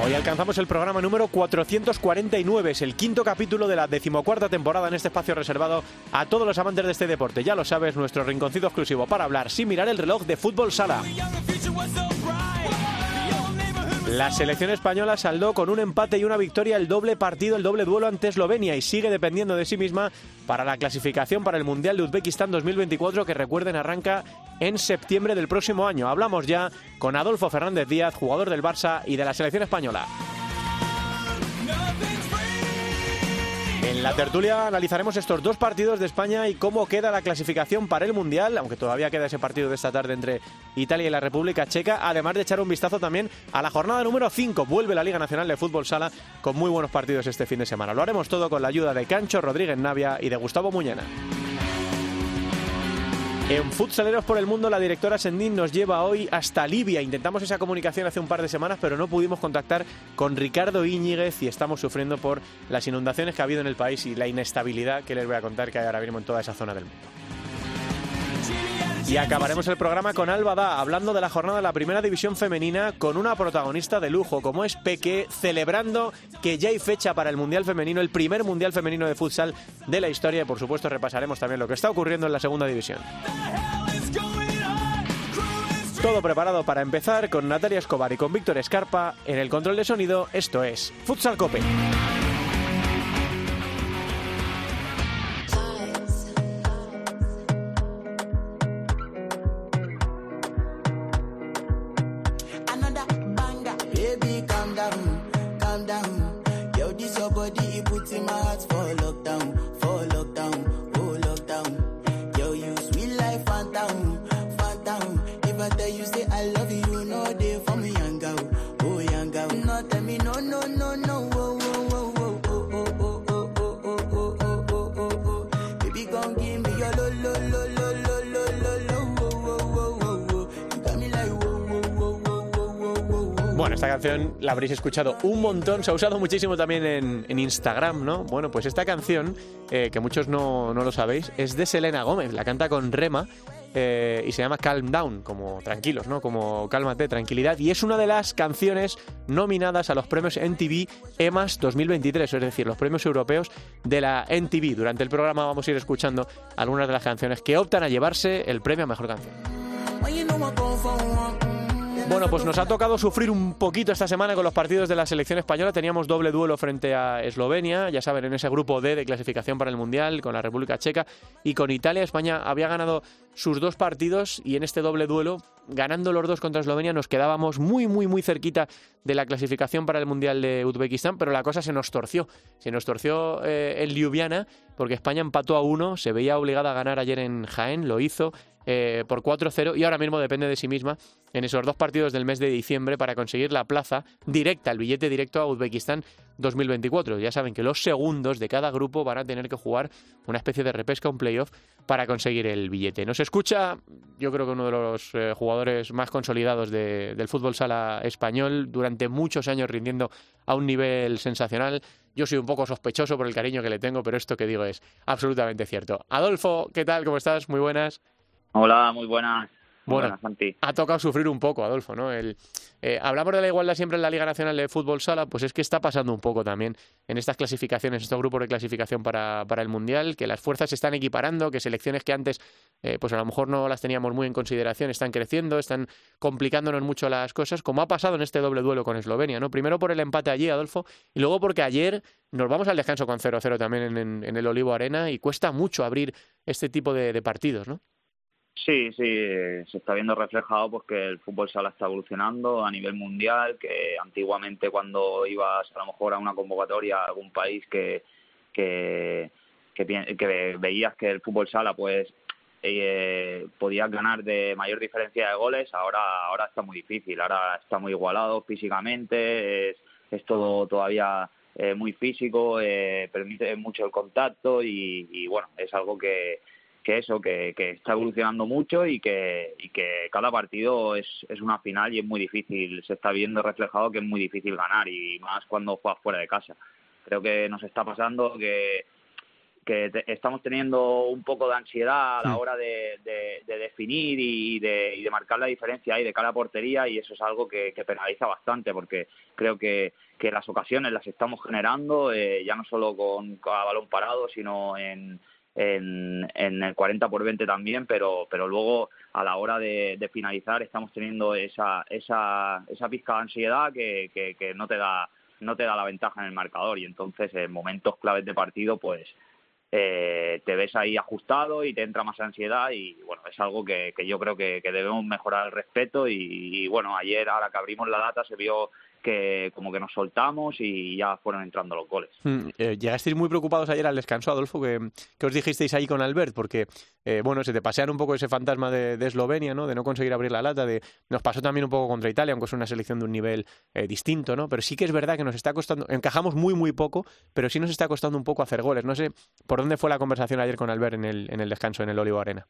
Hoy alcanzamos el programa número 449, es el quinto capítulo de la decimocuarta temporada en este espacio reservado a todos los amantes de este deporte. Ya lo sabes, nuestro rinconcito exclusivo para hablar sin mirar el reloj de fútbol sala. La selección española saldó con un empate y una victoria el doble partido, el doble duelo ante Eslovenia y sigue dependiendo de sí misma para la clasificación para el Mundial de Uzbekistán 2024 que recuerden arranca en septiembre del próximo año. Hablamos ya con Adolfo Fernández Díaz, jugador del Barça y de la selección española. En la tertulia analizaremos estos dos partidos de España y cómo queda la clasificación para el Mundial, aunque todavía queda ese partido de esta tarde entre Italia y la República Checa, además de echar un vistazo también a la jornada número 5. Vuelve la Liga Nacional de Fútbol Sala con muy buenos partidos este fin de semana. Lo haremos todo con la ayuda de Cancho Rodríguez Navia y de Gustavo Muñena. En Futsaleros por el Mundo, la directora Sendín nos lleva hoy hasta Libia. Intentamos esa comunicación hace un par de semanas, pero no pudimos contactar con Ricardo Íñiguez y estamos sufriendo por las inundaciones que ha habido en el país y la inestabilidad que les voy a contar que hay ahora mismo en toda esa zona del mundo. Y acabaremos el programa con Alba Da, hablando de la jornada de la primera división femenina con una protagonista de lujo como es Peque, celebrando que ya hay fecha para el Mundial Femenino, el primer Mundial Femenino de futsal de la historia y por supuesto repasaremos también lo que está ocurriendo en la segunda división. Todo preparado para empezar con Natalia Escobar y con Víctor Escarpa en el control de sonido. Esto es Futsal Cope. Down, calm down. Yo, this your body, it puts in my heart for lockdown, esta canción la habréis escuchado un montón, se ha usado muchísimo también en, Instagram, ¿no? Bueno, pues esta canción, eh, que muchos no, no lo sabéis, es de Selena Gómez, la canta con Rema eh, y se llama Calm Down, como tranquilos, ¿no? Como cálmate, tranquilidad. Y es una de las canciones nominadas a los premios NTV EMAS 2023, es decir, los premios europeos de la NTV. Durante el programa vamos a ir escuchando algunas de las canciones que optan a llevarse el premio a mejor canción. Bueno, pues nos ha tocado sufrir un poquito esta semana con los partidos de la selección española. Teníamos doble duelo frente a Eslovenia, ya saben, en ese grupo D de clasificación para el Mundial, con la República Checa y con Italia. España había ganado sus dos partidos y en este doble duelo, ganando los dos contra Eslovenia, nos quedábamos muy, muy, muy cerquita de la clasificación para el Mundial de Uzbekistán, pero la cosa se nos torció. Se nos torció eh, en Ljubljana porque España empató a uno, se veía obligada a ganar ayer en Jaén, lo hizo eh, por 4-0 y ahora mismo depende de sí misma en esos dos partidos del mes de diciembre para conseguir la plaza directa, el billete directo a Uzbekistán 2024. Ya saben que los segundos de cada grupo van a tener que jugar una especie de repesca, un playoff, para conseguir el billete. Nos escucha, yo creo que uno de los eh, jugadores más consolidados de- del fútbol sala español, durante muchos años rindiendo a un nivel sensacional. Yo soy un poco sospechoso por el cariño que le tengo, pero esto que digo es absolutamente cierto. Adolfo, ¿qué tal? ¿Cómo estás? Muy buenas. Hola, muy buenas. Bueno. ha tocado sufrir un poco, Adolfo, ¿no? El, eh, hablamos de la igualdad siempre en la Liga Nacional de Fútbol Sala, pues es que está pasando un poco también en estas clasificaciones, estos grupos de clasificación para, para el Mundial, que las fuerzas se están equiparando, que selecciones que antes eh, pues a lo mejor no las teníamos muy en consideración están creciendo, están complicándonos mucho las cosas, como ha pasado en este doble duelo con Eslovenia, ¿no? Primero por el empate allí, Adolfo, y luego porque ayer nos vamos al descanso con 0-0 también en, en- en el Olivo Arena y cuesta mucho abrir este tipo de, de partidos, ¿no? Sí, sí, eh, se está viendo reflejado pues que el fútbol sala está evolucionando a nivel mundial, que antiguamente cuando ibas a lo mejor a una convocatoria a algún país que que, que, que veías que el fútbol sala pues eh, podías ganar de mayor diferencia de goles, ahora ahora está muy difícil, ahora está muy igualado físicamente, es, es todo todavía eh, muy físico, eh, permite mucho el contacto y, bueno, es algo que, que eso, que, que, está evolucionando mucho y que, y que cada partido es, es una final y es muy difícil, se está viendo reflejado que es muy difícil ganar y más cuando juegas fuera de casa. Creo que nos está pasando que que estamos teniendo un poco de ansiedad a la hora de, definir y de, y de, marcar la diferencia ahí de cada portería y eso es algo que, penaliza bastante porque creo que, que, las ocasiones las estamos generando eh, ya no solo con, a balón parado sino en, en, en, el 40 por 20 también, pero, pero luego a la hora de, finalizar estamos teniendo esa, esa, esa pizca de ansiedad que, que, no te da no te da la ventaja en el marcador. Y entonces en momentos claves de partido pues eh, te ves ahí ajustado y te entra más ansiedad y bueno, es algo que, que yo creo que, que, debemos mejorar el respeto. Y, bueno, ayer ahora que abrimos la data se vio que como que nos soltamos y ya fueron entrando los goles. Mm, eh, llegasteis muy preocupados ayer al descanso, Adolfo, que, os dijisteis ahí con Albert, porque eh, bueno, se te pasean un poco ese fantasma de, Eslovenia, ¿no? De no conseguir abrir la lata, de nos pasó también un poco contra Italia, aunque es una selección de un nivel eh, distinto, ¿no? Pero sí que es verdad que nos está costando, encajamos muy muy poco, pero sí nos está costando un poco hacer goles. No sé por dónde fue la conversación ayer con Albert en el, en el descanso en el Olivo Arena.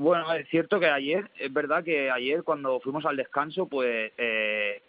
Bueno, es cierto que ayer, es verdad que ayer cuando fuimos al descanso, pues eh,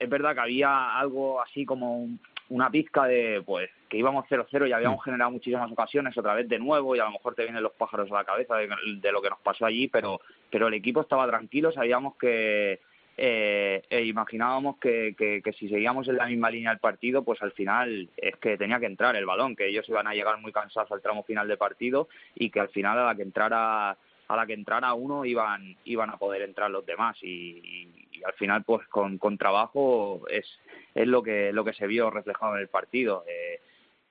es verdad que había algo así como una pizca de pues que íbamos 0-0 y habíamos mm. generado muchísimas ocasiones otra vez de nuevo y a lo mejor te vienen los pájaros a la cabeza de, lo que nos pasó allí, pero, pero el equipo estaba tranquilo, sabíamos que eh, e imaginábamos que, que, que, si seguíamos en la misma línea del partido, pues al final es que tenía que entrar el balón, que ellos iban a llegar muy cansados al tramo final del partido y que al final a la que entrara a la que entrara uno iban iban a poder entrar los demás. Y, al final pues con, con trabajo es es lo que lo que se vio reflejado en el partido. Eh,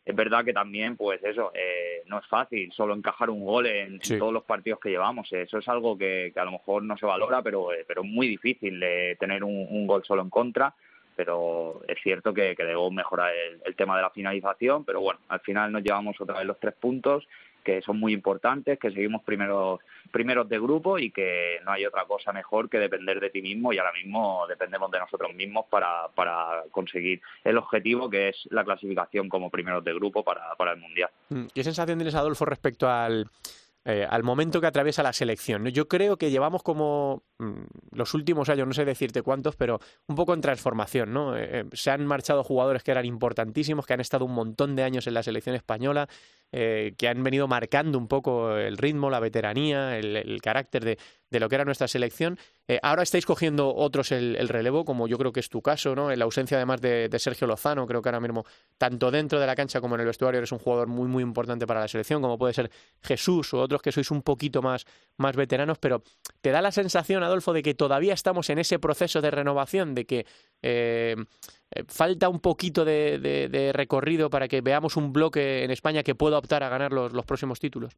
es verdad que también pues eso eh, no es fácil solo encajar un gol en, todos los partidos que llevamos. Eso es algo que, a lo mejor no se valora pero eh, pero es muy difícil tener un, gol solo en contra. Pero es cierto que, que debemos mejorar el, el, tema de la finalización, pero bueno, al final nos llevamos otra vez los tres puntos que son muy importantes, que seguimos primeros, primeros de grupo y que no hay otra cosa mejor que depender de ti mismo y ahora mismo dependemos de nosotros mismos para, para conseguir el objetivo que es la clasificación como primeros de grupo para, para el Mundial. Mm, ¿Qué sensación tienes, Adolfo, respecto al, eh, al momento que atraviesa la selección. Yo creo que llevamos como mm, los últimos años, no sé decirte cuántos, pero un poco en transformación. ¿no? Eh, se han marchado jugadores que eran importantísimos, que han estado un montón de años en la selección española, eh, que han venido marcando un poco el ritmo, la veteranía, el, carácter de, de, lo que era nuestra selección. Eh, ahora estáis cogiendo otros el, relevo, como yo creo que es tu caso, ¿no? En la ausencia además de, Sergio Lozano, creo que ahora mismo, tanto dentro de la cancha como en el vestuario, eres un jugador muy, muy importante para la selección, como puede ser Jesús o otros que sois un poquito más, más veteranos, pero ¿te da la sensación, Adolfo, de que todavía estamos en ese proceso de renovación, de que eh, falta un poquito de, recorrido para que veamos un bloque en España que pueda optar a ganar los, próximos títulos.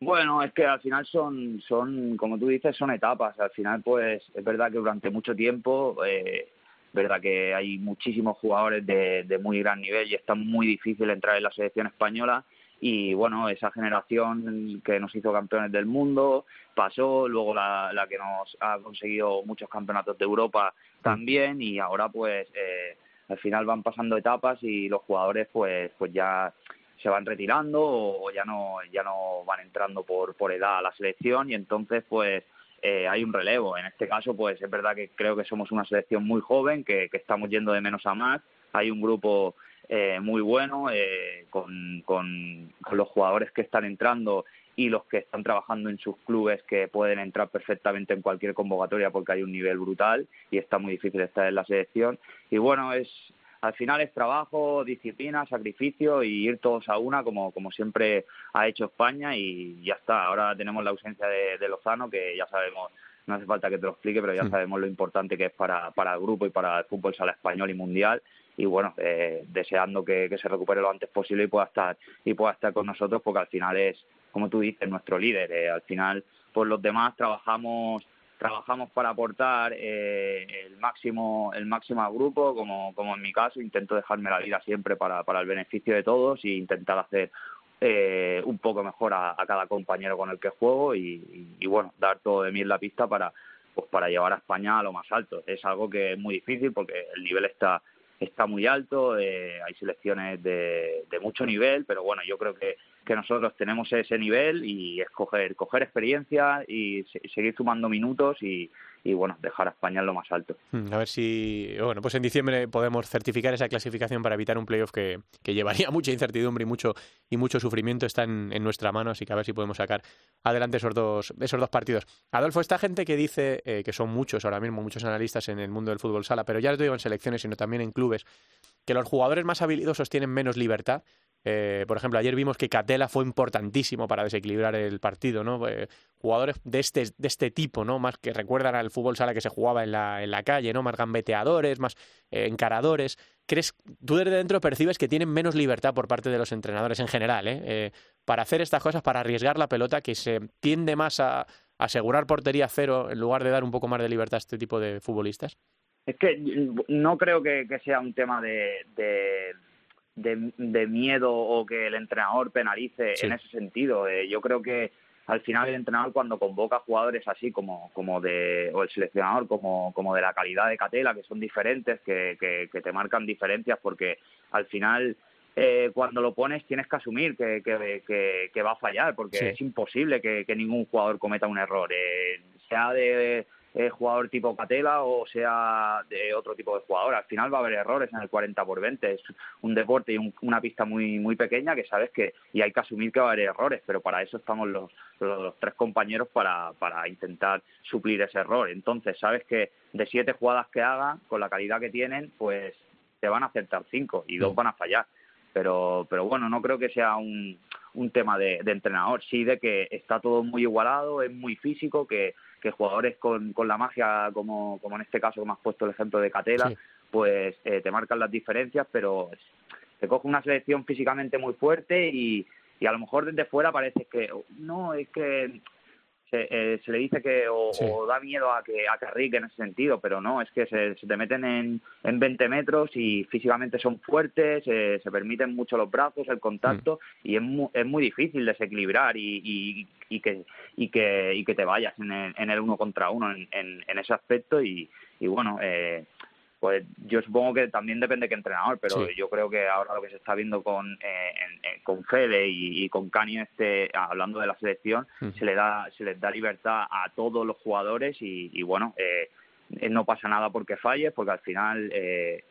Bueno, es que al final son, son, como tú dices, son etapas. Al final, pues es verdad que durante mucho tiempo, eh, verdad que hay muchísimos jugadores de, de muy gran nivel y está muy difícil entrar en la selección española y bueno, esa generación que nos hizo campeones del mundo pasó, luego la, la que nos ha conseguido muchos campeonatos de Europa también y ahora pues eh, al final van pasando etapas y los jugadores pues pues ya se van retirando o ya no ya no van entrando por por edad a la selección y entonces pues eh, hay un relevo. En este caso pues es verdad que creo que somos una selección muy joven que, que estamos yendo de menos a más. Hay un grupo eh, muy bueno eh, con, con, los jugadores que están entrando y los que están trabajando en sus clubes que pueden entrar perfectamente en cualquier convocatoria porque hay un nivel brutal y está muy difícil estar en la selección. Y bueno es al final es trabajo, disciplina, sacrificio y ir todos a una como, como siempre ha hecho España y ya está. Ahora tenemos la ausencia de, de Lozano que ya sabemos no hace falta que te lo explique, pero ya sabemos lo importante que es para, para el grupo y para el fútbol sala español y mundial y bueno, eh, deseando que, se recupere lo antes posible y pueda estar y pueda estar con nosotros porque al final es, como tú dices, nuestro líder. Eh, al final, pues los demás trabajamos trabajamos para aportar eh, el máximo el máximo al grupo como, como en mi caso intento dejarme la vida siempre para, para el beneficio de todos e intentar hacer eh, un poco mejor a, cada compañero con el que juego y, y, bueno dar todo de mí en la pista para pues para llevar a España a lo más alto es algo que es muy difícil porque el nivel está está muy alto, eh, hay selecciones de, de, mucho nivel, pero bueno, yo creo que, que nosotros tenemos ese nivel y escoger coger experiencia y seguir sumando minutos y, y bueno, dejar a España en lo más alto. Hmm, a ver si, bueno, pues en diciembre podemos certificar esa clasificación para evitar un playoff que, que llevaría mucha incertidumbre y mucho, y mucho sufrimiento. Está en, en, nuestra mano, así que a ver si podemos sacar adelante esos dos, esos dos partidos. Adolfo, esta gente que dice eh, que son muchos ahora mismo, muchos analistas en el mundo del fútbol sala, pero ya les digo en selecciones, sino también en clubes, que los jugadores más habilidosos tienen menos libertad. Eh, por ejemplo, ayer vimos que Catela fue importantísimo para desequilibrar el partido, ¿no? Eh, jugadores de este, de este tipo, ¿no? Más que recuerdan al fútbol sala que se jugaba en la, en la calle, ¿no? Más gambeteadores, más eh, encaradores. ¿Crees, tú desde dentro percibes que tienen menos libertad por parte de los entrenadores en general, ¿eh? eh para hacer estas cosas, para arriesgar la pelota, que se tiende más a asegurar portería cero en lugar de dar un poco más de libertad a este tipo de futbolistas? Es que no creo que, sea un tema de, de, de, miedo o que el entrenador penalice sí. en ese sentido. Eh, yo creo que al final el entrenador cuando convoca jugadores así como, como de, o el seleccionador como, como de la calidad de Catela, que son diferentes, que, que, que te marcan diferencias, porque al final eh, cuando lo pones tienes que asumir que, que, que, que va a fallar, porque sí. es imposible que, que, ningún jugador cometa un error, eh, sea de eh, jugador tipo Catela o sea de otro tipo de jugador. Al final va a haber errores en el 40 por 20. Es un deporte y un, una pista muy muy pequeña que sabes que y hay que asumir que va a haber errores, pero para eso estamos los, los, los tres compañeros para, para intentar suplir ese error. Entonces sabes que de siete jugadas que haga, con la calidad que tienen, pues te van a acertar cinco y dos van a fallar. Pero, pero bueno, no creo que sea un, un tema de, de entrenador, sí de que está todo muy igualado, es muy físico, que que jugadores con, con la magia, como, como en este caso, como has puesto el ejemplo de Catela, sí. pues eh, te marcan las diferencias, pero te coge una selección físicamente muy fuerte y, y a lo mejor desde fuera parece que no, es que se, eh, se le dice que o, sí. o, da miedo a que a Carrique en ese sentido, pero no, es que se, se te meten en, en 20 metros y físicamente son fuertes, eh, se permiten mucho los brazos, el contacto mm. y es muy, es muy difícil desequilibrar y, y, y, que y que y que te vayas en el, en el uno contra uno en, en, en ese aspecto y, y bueno eh, pues yo supongo que también depende de qué entrenador, pero sí. yo creo que ahora lo que se está viendo con eh, en, con Fede y, y, con Cani este hablando de la selección se le da se les da libertad a todos los jugadores y, y bueno eh, no pasa nada porque falle porque al final eh,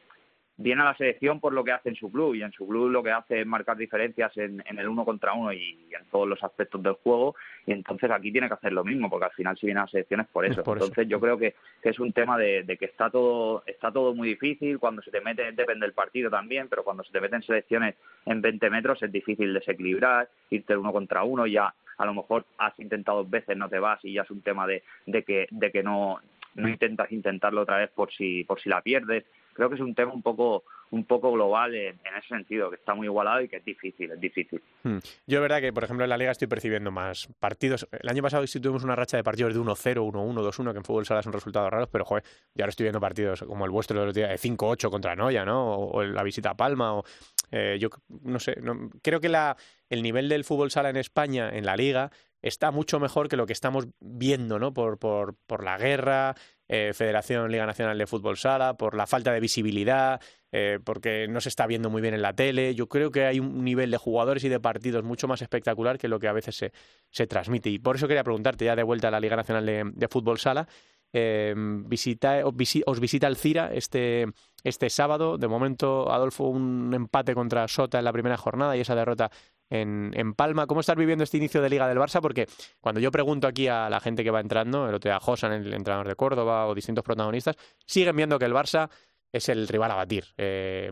viene a la selección por lo que hace en su club y en su club lo que hace es marcar diferencias en, en el uno contra uno y, en todos los aspectos del juego y entonces aquí tiene que hacer lo mismo porque al final si viene a la selección es por eso. Es por entonces eso. yo creo que, que, es un tema de, de, que está todo está todo muy difícil, cuando se te mete, depende del partido también, pero cuando se te meten selecciones en 20 metros es difícil desequilibrar, irte uno contra uno ya a lo mejor has intentado dos veces, no te vas y ya es un tema de, de que de que no no intentas intentarlo otra vez por si por si la pierdes creo que es un tema un poco un poco global en, ese sentido, que está muy igualado y que es difícil, es difícil. Hmm. Yo es verdad que, por ejemplo, en la Liga estoy percibiendo más partidos. El año pasado sí tuvimos una racha de partidos de 1-0, 1-1, 2-1, que en fútbol sala son resultados raros, pero joder, yo ahora estoy viendo partidos como el vuestro de los días de 5-8 contra Noya, ¿no? O, o, la visita a Palma, o eh, yo no sé, creo que la, el nivel del fútbol sala en España, en la Liga, está mucho mejor que lo que estamos viendo, ¿no? Por, por, por la guerra, eh, Federación Liga Nacional de Fútbol Sala, por la falta de visibilidad, eh, porque no se está viendo muy bien en la tele. Yo creo que hay un nivel de jugadores y de partidos mucho más espectacular que lo que a veces se, se transmite. Y por eso quería preguntarte, ya de vuelta a la Liga Nacional de, Fútbol Sala, eh, visita, os, os visita el Cira este, este sábado. De momento, Adolfo, un empate contra Sota en la primera jornada y esa derrota en, Palma. ¿Cómo estás viviendo este inicio de Liga del Barça? Porque cuando yo pregunto aquí a la gente que va entrando, el otro día Josan, el entrenador de Córdoba o distintos protagonistas, siguen viendo que el Barça es el rival a batir. Eh,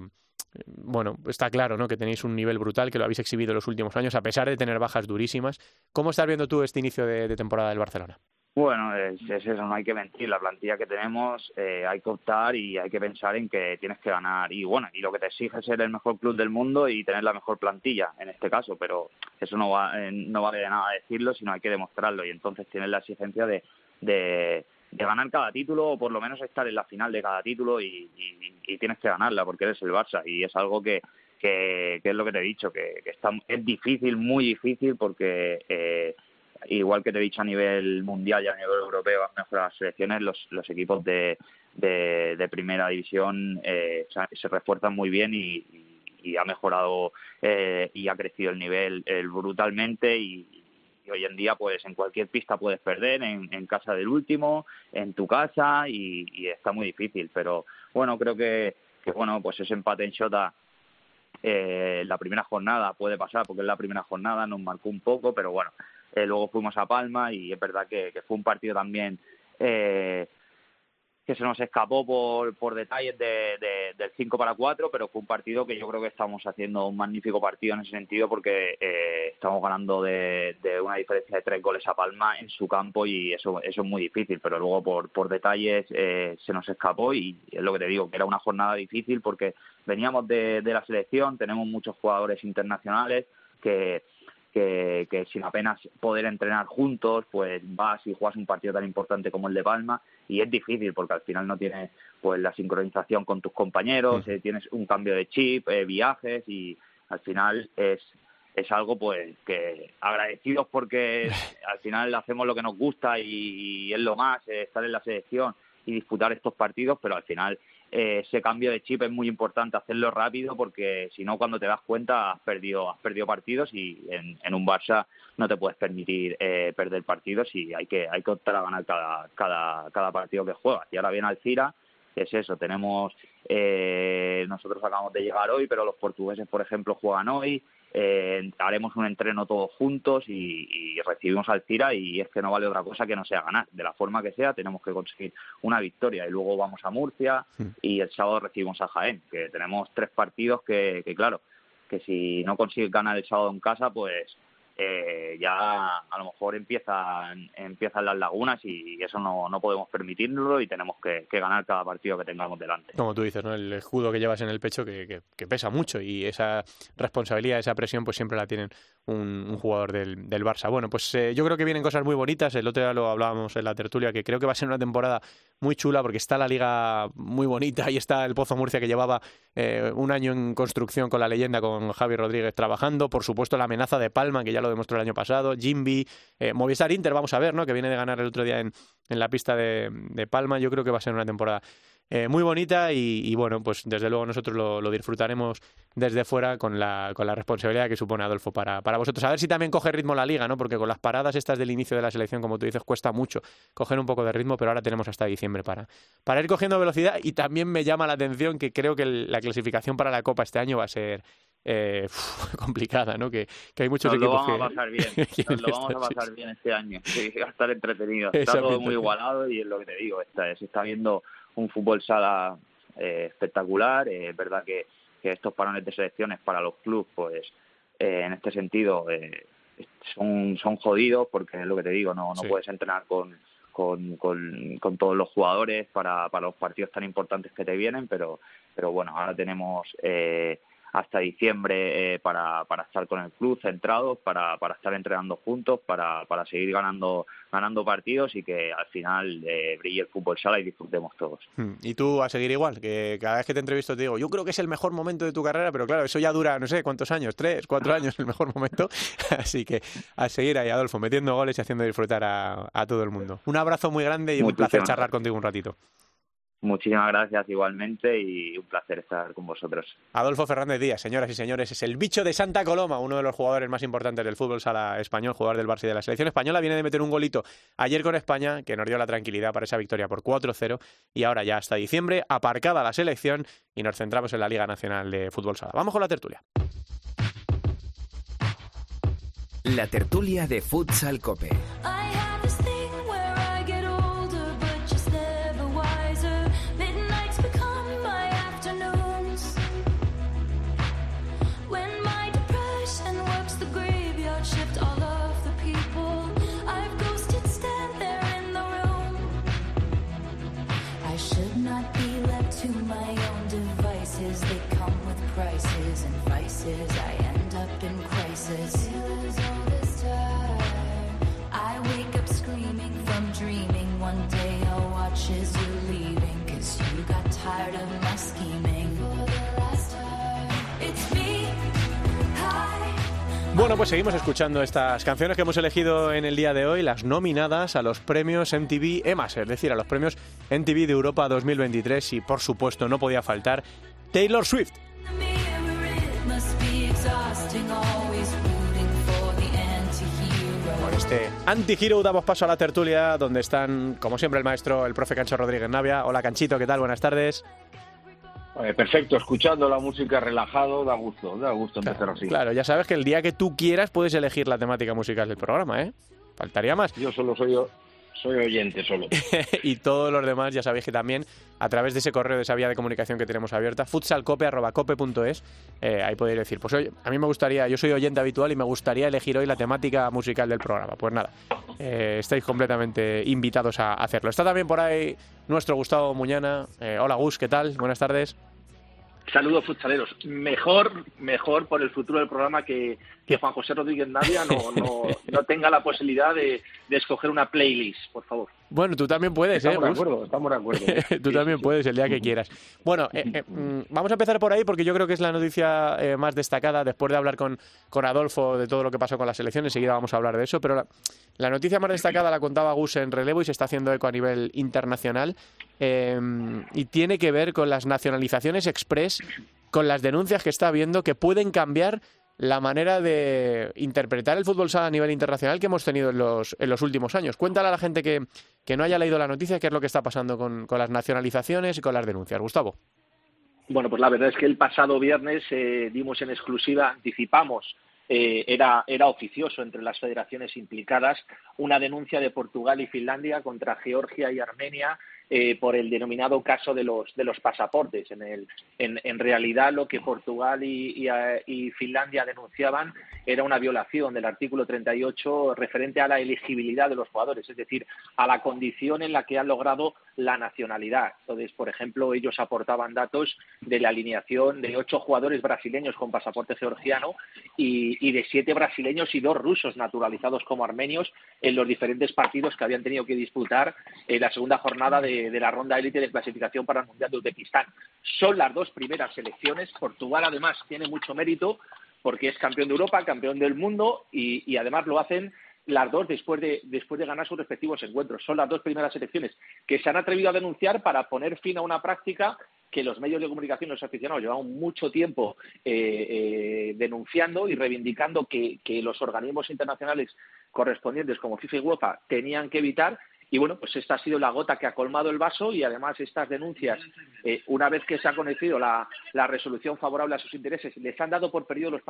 bueno, está claro ¿no? que tenéis un nivel brutal, que lo habéis exhibido en los últimos años, a pesar de tener bajas durísimas. ¿Cómo estás viendo tú este inicio de temporada del Barcelona? Bueno, es, es, eso, no hay que mentir. La plantilla que tenemos eh, hay que optar y hay que pensar en que tienes que ganar. Y bueno, y lo que te exige es ser el mejor club del mundo y tener la mejor plantilla en este caso, pero eso no, va, eh, no vale de nada decirlo, sino hay que demostrarlo. Y entonces tienes la exigencia de, de, de ganar cada título o por lo menos estar en la final de cada título y, y, y tienes que ganarla porque eres el Barça y es algo que, que, que es lo que te he dicho, que, que está, es difícil, muy difícil porque. Eh, igual que te he dicho a nivel mundial y a nivel europeo, han mejorado las selecciones, los, los equipos de, de, primera división eh, se refuerzan muy bien y, ha mejorado eh, y ha crecido el nivel brutalmente y, hoy en día pues en cualquier pista puedes perder, en, casa del último, en tu casa y, está muy difícil, pero bueno, creo que, que bueno, pues ese empate en Shota eh, la primera jornada puede pasar porque es la primera jornada, nos marcó un poco, pero bueno, eh, luego fuimos a Palma y es verdad que, fue un partido también eh, que se nos escapó por, por detalles de, del 5 para 4, pero fue un partido que yo creo que estamos haciendo un magnífico partido en ese sentido porque eh, estamos ganando de, una diferencia de tres goles a Palma en su campo y eso, eso es muy difícil, pero luego por, por detalles eh, se nos escapó y es lo que te digo, que era una jornada difícil porque veníamos de, de la selección, tenemos muchos jugadores internacionales que que, sin apenas poder entrenar juntos, pues vas y juegas un partido tan importante como el de Palma y es difícil porque al final no tienes pues la sincronización con tus compañeros, eh, tienes un cambio de chip, eh, viajes y al final es es algo pues que agradecidos porque al final hacemos lo que nos gusta y, es lo más eh, estar en la selección y disputar estos partidos, pero al final eh, ese cambio de chip es muy importante hacerlo rápido porque si no cuando te das cuenta has perdido has perdido partidos y en, un Barça no te puedes permitir eh, perder partidos y hay que hay que optar a ganar cada cada cada partido que juegas. Y ahora viene Alcira es eso tenemos eh, nosotros acabamos de llegar hoy pero los portugueses por ejemplo juegan hoy eh, haremos un entreno todos juntos y, recibimos al Tira y es que no vale otra cosa que no sea ganar. De la forma que sea, tenemos que conseguir una victoria y luego vamos a Murcia y el sábado recibimos a Jaén, que tenemos tres partidos que, que claro, que si no consigues ganar el sábado en casa, pues eh, ya a lo mejor empiezan, empiezan las lagunas y eso no, no podemos permitirlo y tenemos que, ganar cada partido que tengamos delante. Como tú dices, ¿no? el escudo que llevas en el pecho que, que, pesa mucho y esa responsabilidad, esa presión, pues siempre la tienen un, jugador del, del, Barça. Bueno, pues eh, yo creo que vienen cosas muy bonitas. El otro día lo hablábamos en la tertulia, que creo que va a ser una temporada muy chula porque está la liga muy bonita y está el Pozo Murcia que llevaba eh, un año en construcción con la leyenda, con Javi Rodríguez trabajando. Por supuesto, la amenaza de Palma, que ya lo demostró el año pasado. Jimby, eh, Movistar Inter, vamos a ver, ¿no? Que viene de ganar el otro día en, en la pista de, de Palma. Yo creo que va a ser una temporada eh, muy bonita y, bueno, pues desde luego nosotros lo, disfrutaremos desde fuera con la, con la responsabilidad que supone Adolfo para, para vosotros. A ver si también coge ritmo la liga, ¿no? Porque con las paradas estas del inicio de la selección, como tú dices, cuesta mucho coger un poco de ritmo, pero ahora tenemos hasta diciembre para, para ir cogiendo velocidad y también me llama la atención que creo que la clasificación para la Copa este año va a ser eh, complicada, ¿no? Que, que hay muchos equipos lo vamos a pasar bien. Nos lo vamos a pasar bien este año. Sí, va a estar entretenido. Está todo muy igualado y es lo que te digo. Está, se está viendo un fútbol sala eh, espectacular. Eh, es verdad que, estos parones de selecciones para los clubes, pues eh, en este sentido son, son jodidos porque es lo que te digo, no, no puedes entrenar con, con, con, todos los jugadores para, para los partidos tan importantes que te vienen, pero, pero bueno, ahora tenemos eh, hasta diciembre eh, para, para estar con el club centrados, para, para estar entrenando juntos, para, para seguir ganando ganando partidos y que al final eh, brille el fútbol sala y disfrutemos todos. Hmm. Y tú a seguir igual, que cada vez que te entrevisto te digo, yo creo que es el mejor momento de tu carrera, pero claro, eso ya dura, no sé, cuántos años, tres, cuatro años el mejor momento. Así que a seguir ahí, Adolfo, metiendo goles y haciendo disfrutar a, a todo el mundo. Un abrazo muy grande y un placer charlar contigo un ratito. Muchísimas gracias igualmente y un placer estar con vosotros. Adolfo Fernández Díaz, señoras y señores, es el bicho de Santa Coloma, uno de los jugadores más importantes del fútbol sala español, jugador del Barça y de la selección española. Viene de meter un golito ayer con España que nos dio la tranquilidad para esa victoria por 4-0 y ahora ya hasta diciembre, aparcada la selección y nos centramos en la Liga Nacional de Fútbol Sala. Vamos con la tertulia. La tertulia de Futsal Cope. Bueno, pues seguimos escuchando estas canciones que hemos elegido en el día de hoy, las nominadas a los premios MTV EMAS, es decir, a los premios MTV de Europa 2023 y por supuesto no podía faltar Taylor Swift. Este anti-hero damos paso a la tertulia donde están, como siempre, el maestro, el profe Cancho Rodríguez Navia. Hola Canchito, ¿qué tal? Buenas tardes. Eh, perfecto, escuchando la música relajado, da gusto, da gusto empezar así. Claro, ya sabes que el día que tú quieras puedes elegir la temática musical del programa, ¿eh? Faltaría más. Yo solo soy soy oyente solo. y todos los demás ya sabéis que también a través de ese correo, de esa vía de comunicación que tenemos abierta, futsalcope.cope.es, eh, ahí podéis decir, pues oye, a mí me gustaría, yo soy oyente habitual y me gustaría elegir hoy la temática musical del programa. Pues nada, eh, estáis completamente invitados a hacerlo. Está también por ahí nuestro Gustavo Muñana. Eh, hola Gus, ¿qué tal? Buenas tardes. Saludos futsaleros. Mejor, mejor por el futuro del programa que, que Juan José Rodríguez Navia no, no, no tenga la posibilidad de, de, escoger una playlist, por favor. Bueno, tú también puedes, estamos ¿eh? De acuerdo, estamos de acuerdo. tú sí, también sí, puedes el día que quieras. Bueno, eh, eh, mm, vamos a empezar por ahí porque yo creo que es la noticia eh, más destacada después de hablar con, con Adolfo de todo lo que pasó con las elecciones. Enseguida vamos a hablar de eso, pero la, la noticia más destacada la contaba Gus en relevo y se está haciendo eco a nivel internacional y tiene que ver con las nacionalizaciones express con las denuncias que está habiendo que pueden cambiar la manera de interpretar el fútbol sala a nivel internacional que hemos tenido en los, en los últimos años. Cuéntale a la gente que, que, no haya leído la noticia qué es lo que está pasando con, con, las nacionalizaciones y con las denuncias. Gustavo. Bueno, pues la verdad es que el pasado viernes eh, dimos en exclusiva, anticipamos eh, era, era oficioso entre las federaciones implicadas una denuncia de Portugal y Finlandia contra Georgia y Armenia eh, por el denominado caso de los, de los pasaportes. En, el, en, en realidad, lo que Portugal y, y, Finlandia denunciaban era una violación del artículo 38 referente a la elegibilidad de los jugadores, es decir, a la condición en la que han logrado la nacionalidad. Entonces, por ejemplo, ellos aportaban datos de la alineación de ocho jugadores brasileños con pasaporte georgiano y, de siete brasileños y dos rusos naturalizados como armenios en los diferentes partidos que habían tenido que disputar la segunda jornada de, de la ronda élite de clasificación para el Mundial de Uzbekistán. Son las dos primeras selecciones. Portugal, además, tiene mucho mérito porque es campeón de Europa, campeón del mundo y, y además lo hacen las dos después de, después de ganar sus respectivos encuentros. Son las dos primeras selecciones que se han atrevido a denunciar para poner fin a una práctica que los medios de comunicación los aficionados llevaban mucho tiempo eh, eh, denunciando y reivindicando que, que los organismos internacionales correspondientes como FIFA y UEFA tenían que evitar y bueno, pues esta ha sido la gota que ha colmado el vaso y además estas denuncias, eh, una vez que se ha conocido la, resolución favorable a sus intereses, les han dado por perdido los,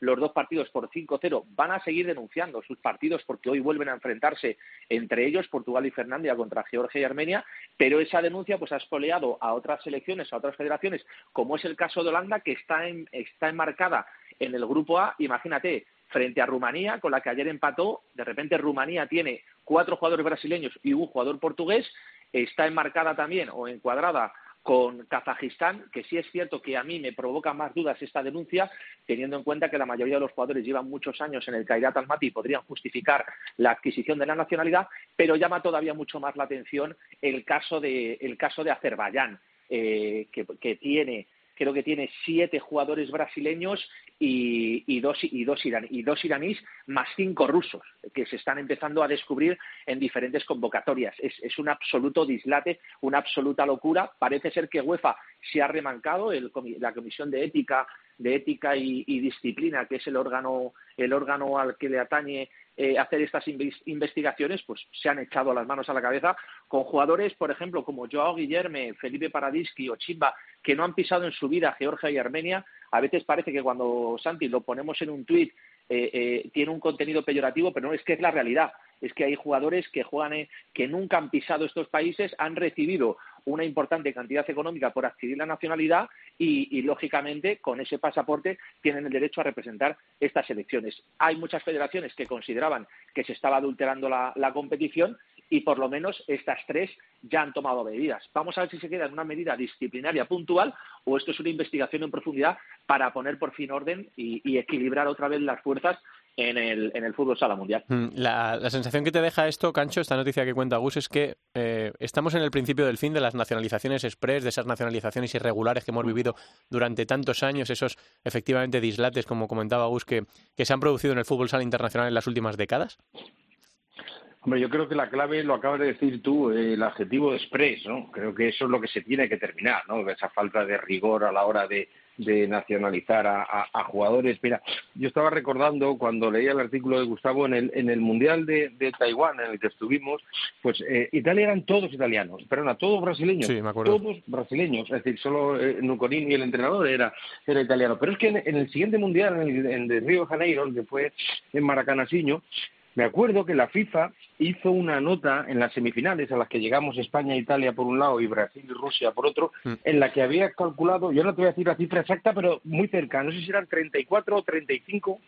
los dos partidos por 5-0, van a seguir denunciando sus partidos porque hoy vuelven a enfrentarse entre ellos, Portugal y Finlandia, contra Georgia y Armenia, pero esa denuncia pues ha espoleado a otras selecciones, a otras federaciones, como es el caso de Holanda, que está, en, está enmarcada en el grupo A, imagínate, frente a Rumanía, con la que ayer empató. De repente Rumanía tiene cuatro jugadores brasileños y un jugador portugués. Está enmarcada también o encuadrada con Kazajistán, que sí es cierto que a mí me provoca más dudas esta denuncia, teniendo en cuenta que la mayoría de los jugadores llevan muchos años en el Kairat Almaty y podrían justificar la adquisición de la nacionalidad, pero llama todavía mucho más la atención el caso de, el caso de Azerbaiyán, eh, que, que tiene creo que tiene siete jugadores brasileños y, y, dos, y, dos y dos iraníes más cinco rusos que se están empezando a descubrir en diferentes convocatorias. Es, es un absoluto dislate, una absoluta locura. Parece ser que UEFA se ha remancado, el, la Comisión de Ética de ética y, disciplina, que es el órgano, el órgano al que le atañe eh, hacer estas investigaciones, pues se han echado las manos a la cabeza con jugadores, por ejemplo, como Joao Guillerme, Felipe Paradischi o Chimba, que no han pisado en su vida Georgia y Armenia. A veces parece que cuando Santi lo ponemos en un tuit eh, eh, tiene un contenido peyorativo, pero no es que es la realidad. Es que hay jugadores que juegan, que nunca han pisado estos países, han recibido una importante cantidad económica por adquirir la nacionalidad y, lógicamente, con ese pasaporte tienen el derecho a representar estas elecciones. Hay muchas federaciones que consideraban que se estaba adulterando la, competición y por lo menos estas tres ya han tomado medidas. Vamos a ver si se queda en una medida disciplinaria puntual o esto es una investigación en profundidad para poner por fin orden y equilibrar otra vez las fuerzas en el, en el fútbol sala mundial. Mm, la, la, sensación que te deja esto, Cancho, esta noticia que cuenta Gus, es que eh, estamos en el principio del fin de las nacionalizaciones express, de esas nacionalizaciones irregulares que hemos vivido durante tantos años, esos efectivamente dislates, como comentaba Gus, que, que se han producido en el fútbol sala internacional en las últimas décadas. Hombre, yo creo que la clave lo acabas de decir tú, eh, el adjetivo express, ¿no? Creo que eso es lo que se tiene que terminar, ¿no? Esa falta de rigor a la hora de, de nacionalizar a, a, a, jugadores. Mira, yo estaba recordando cuando leía el artículo de Gustavo en el, en el Mundial de, de Taiwán en el que estuvimos, pues eh, Italia eran todos italianos, pero eran todos brasileños, sí, me acuerdo. todos brasileños, es decir, solo eh, Nucorini, el entrenador, era, era italiano. Pero es que en, en el siguiente Mundial, en, el, en el Río de Janeiro, que fue en Maracanasiño, me acuerdo que la FIFA hizo una nota en las semifinales a las que llegamos España e Italia por un lado y Brasil y Rusia por otro, mm. en la que había calculado, yo no te voy a decir la cifra exacta, pero muy cerca, no sé si eran 34 o 35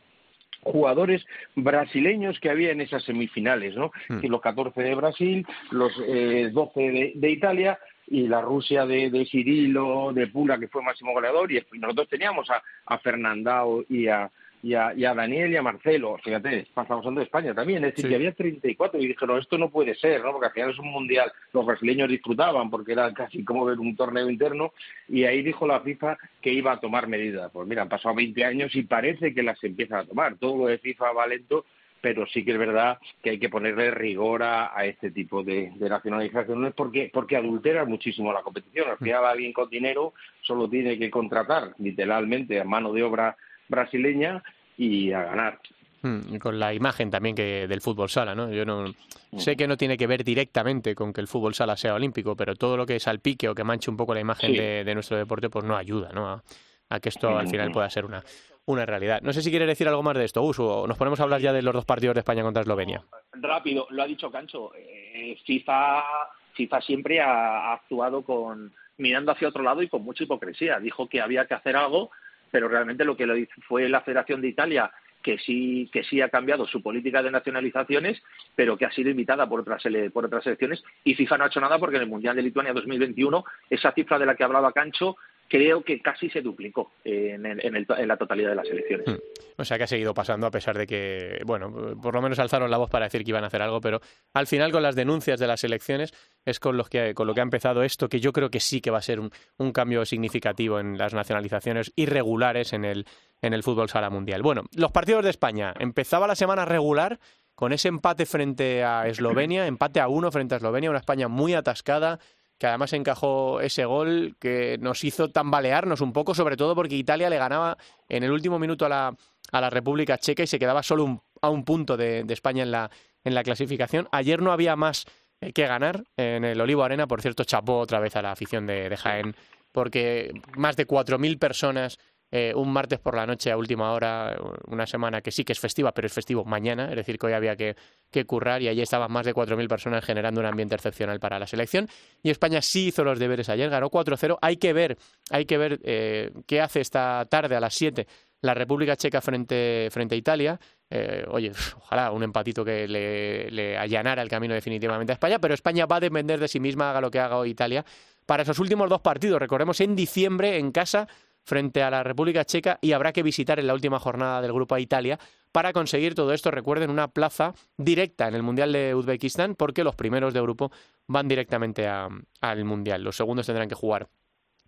jugadores brasileños que había en esas semifinales, ¿no? Mm. Los 14 de Brasil, los eh, 12 de, de Italia, y la Rusia de, de Cirilo, de Pula, que fue máximo goleador, y nosotros teníamos a, a Fernandao y a, y a, y a, Daniel y a Marcelo, fíjate, estamos hablando de España también, es decir, sí. que había 34 y dijeron, esto no puede ser, ¿no? Porque al final es un mundial, los brasileños disfrutaban porque era casi como ver un torneo interno y ahí dijo la FIFA que iba a tomar medidas. Pues mira, han pasado 20 años y parece que las empiezan a tomar. Todo lo de FIFA va lento, pero sí que es verdad que hay que ponerle rigor a, a este tipo de, de, nacionalizaciones porque, porque adultera muchísimo la competición. Al final alguien con dinero solo tiene que contratar literalmente a mano de obra brasileña y a ganar. Mm, con la imagen también que del fútbol sala, ¿no? Yo no sé que no tiene que ver directamente con que el fútbol sala sea olímpico, pero todo lo que salpique o que manche un poco la imagen sí. de, de, nuestro deporte, pues no ayuda, ¿no? A, a que esto al final pueda ser una, una realidad. No sé si quiere decir algo más de esto, Gus, o nos ponemos a hablar ya de los dos partidos de España contra Eslovenia. Rápido, lo ha dicho Cancho. Eh, FIFA, FIFA siempre ha, ha actuado con mirando hacia otro lado y con mucha hipocresía. Dijo que había que hacer algo pero realmente lo que lo fue la Federación de Italia que sí que sí ha cambiado su política de nacionalizaciones, pero que ha sido invitada por otras por otras selecciones y FIFA no ha hecho nada porque en el Mundial de Lituania 2021 esa cifra de la que hablaba Cancho creo que casi se duplicó en, el, en, el, en, la totalidad de las elecciones. Hmm. O sea que ha seguido pasando a pesar de que, bueno, por lo menos alzaron la voz para decir que iban a hacer algo, pero al final con las denuncias de las elecciones es con, los que, con lo que ha empezado esto, que yo creo que sí que va a ser un, un cambio significativo en las nacionalizaciones irregulares en el, en el fútbol sala mundial. Bueno, los partidos de España. Empezaba la semana regular con ese empate frente a Eslovenia, empate a uno frente a Eslovenia, una España muy atascada, que además encajó ese gol que nos hizo tambalearnos un poco, sobre todo porque Italia le ganaba en el último minuto a la, a la República Checa y se quedaba solo un, a un punto de, España en la, en la clasificación. Ayer no había más eh, que ganar en el Olivo Arena, por cierto, chapó otra vez a la afición de, de Jaén, porque más de 4.000 personas eh, un martes por la noche a última hora, una semana que sí que es festiva, pero es festivo mañana, es decir, que hoy había que, que currar y allí estaban más de 4.000 personas generando un ambiente excepcional para la selección. Y España sí hizo los deberes ayer, ganó 4-0. Hay que ver, hay que ver eh, qué hace esta tarde a las 7 la República Checa frente, frente a Italia. Eh, oye, ojalá un empatito que le, le, allanara el camino definitivamente a España, pero España va a depender de sí misma, haga lo que haga hoy Italia, para esos últimos dos partidos. Recordemos en diciembre en casa frente a la República Checa y habrá que visitar en la última jornada del grupo a Italia para conseguir todo esto, recuerden, una plaza directa en el Mundial de Uzbekistán porque los primeros de grupo van directamente al Mundial. Los segundos tendrán que jugar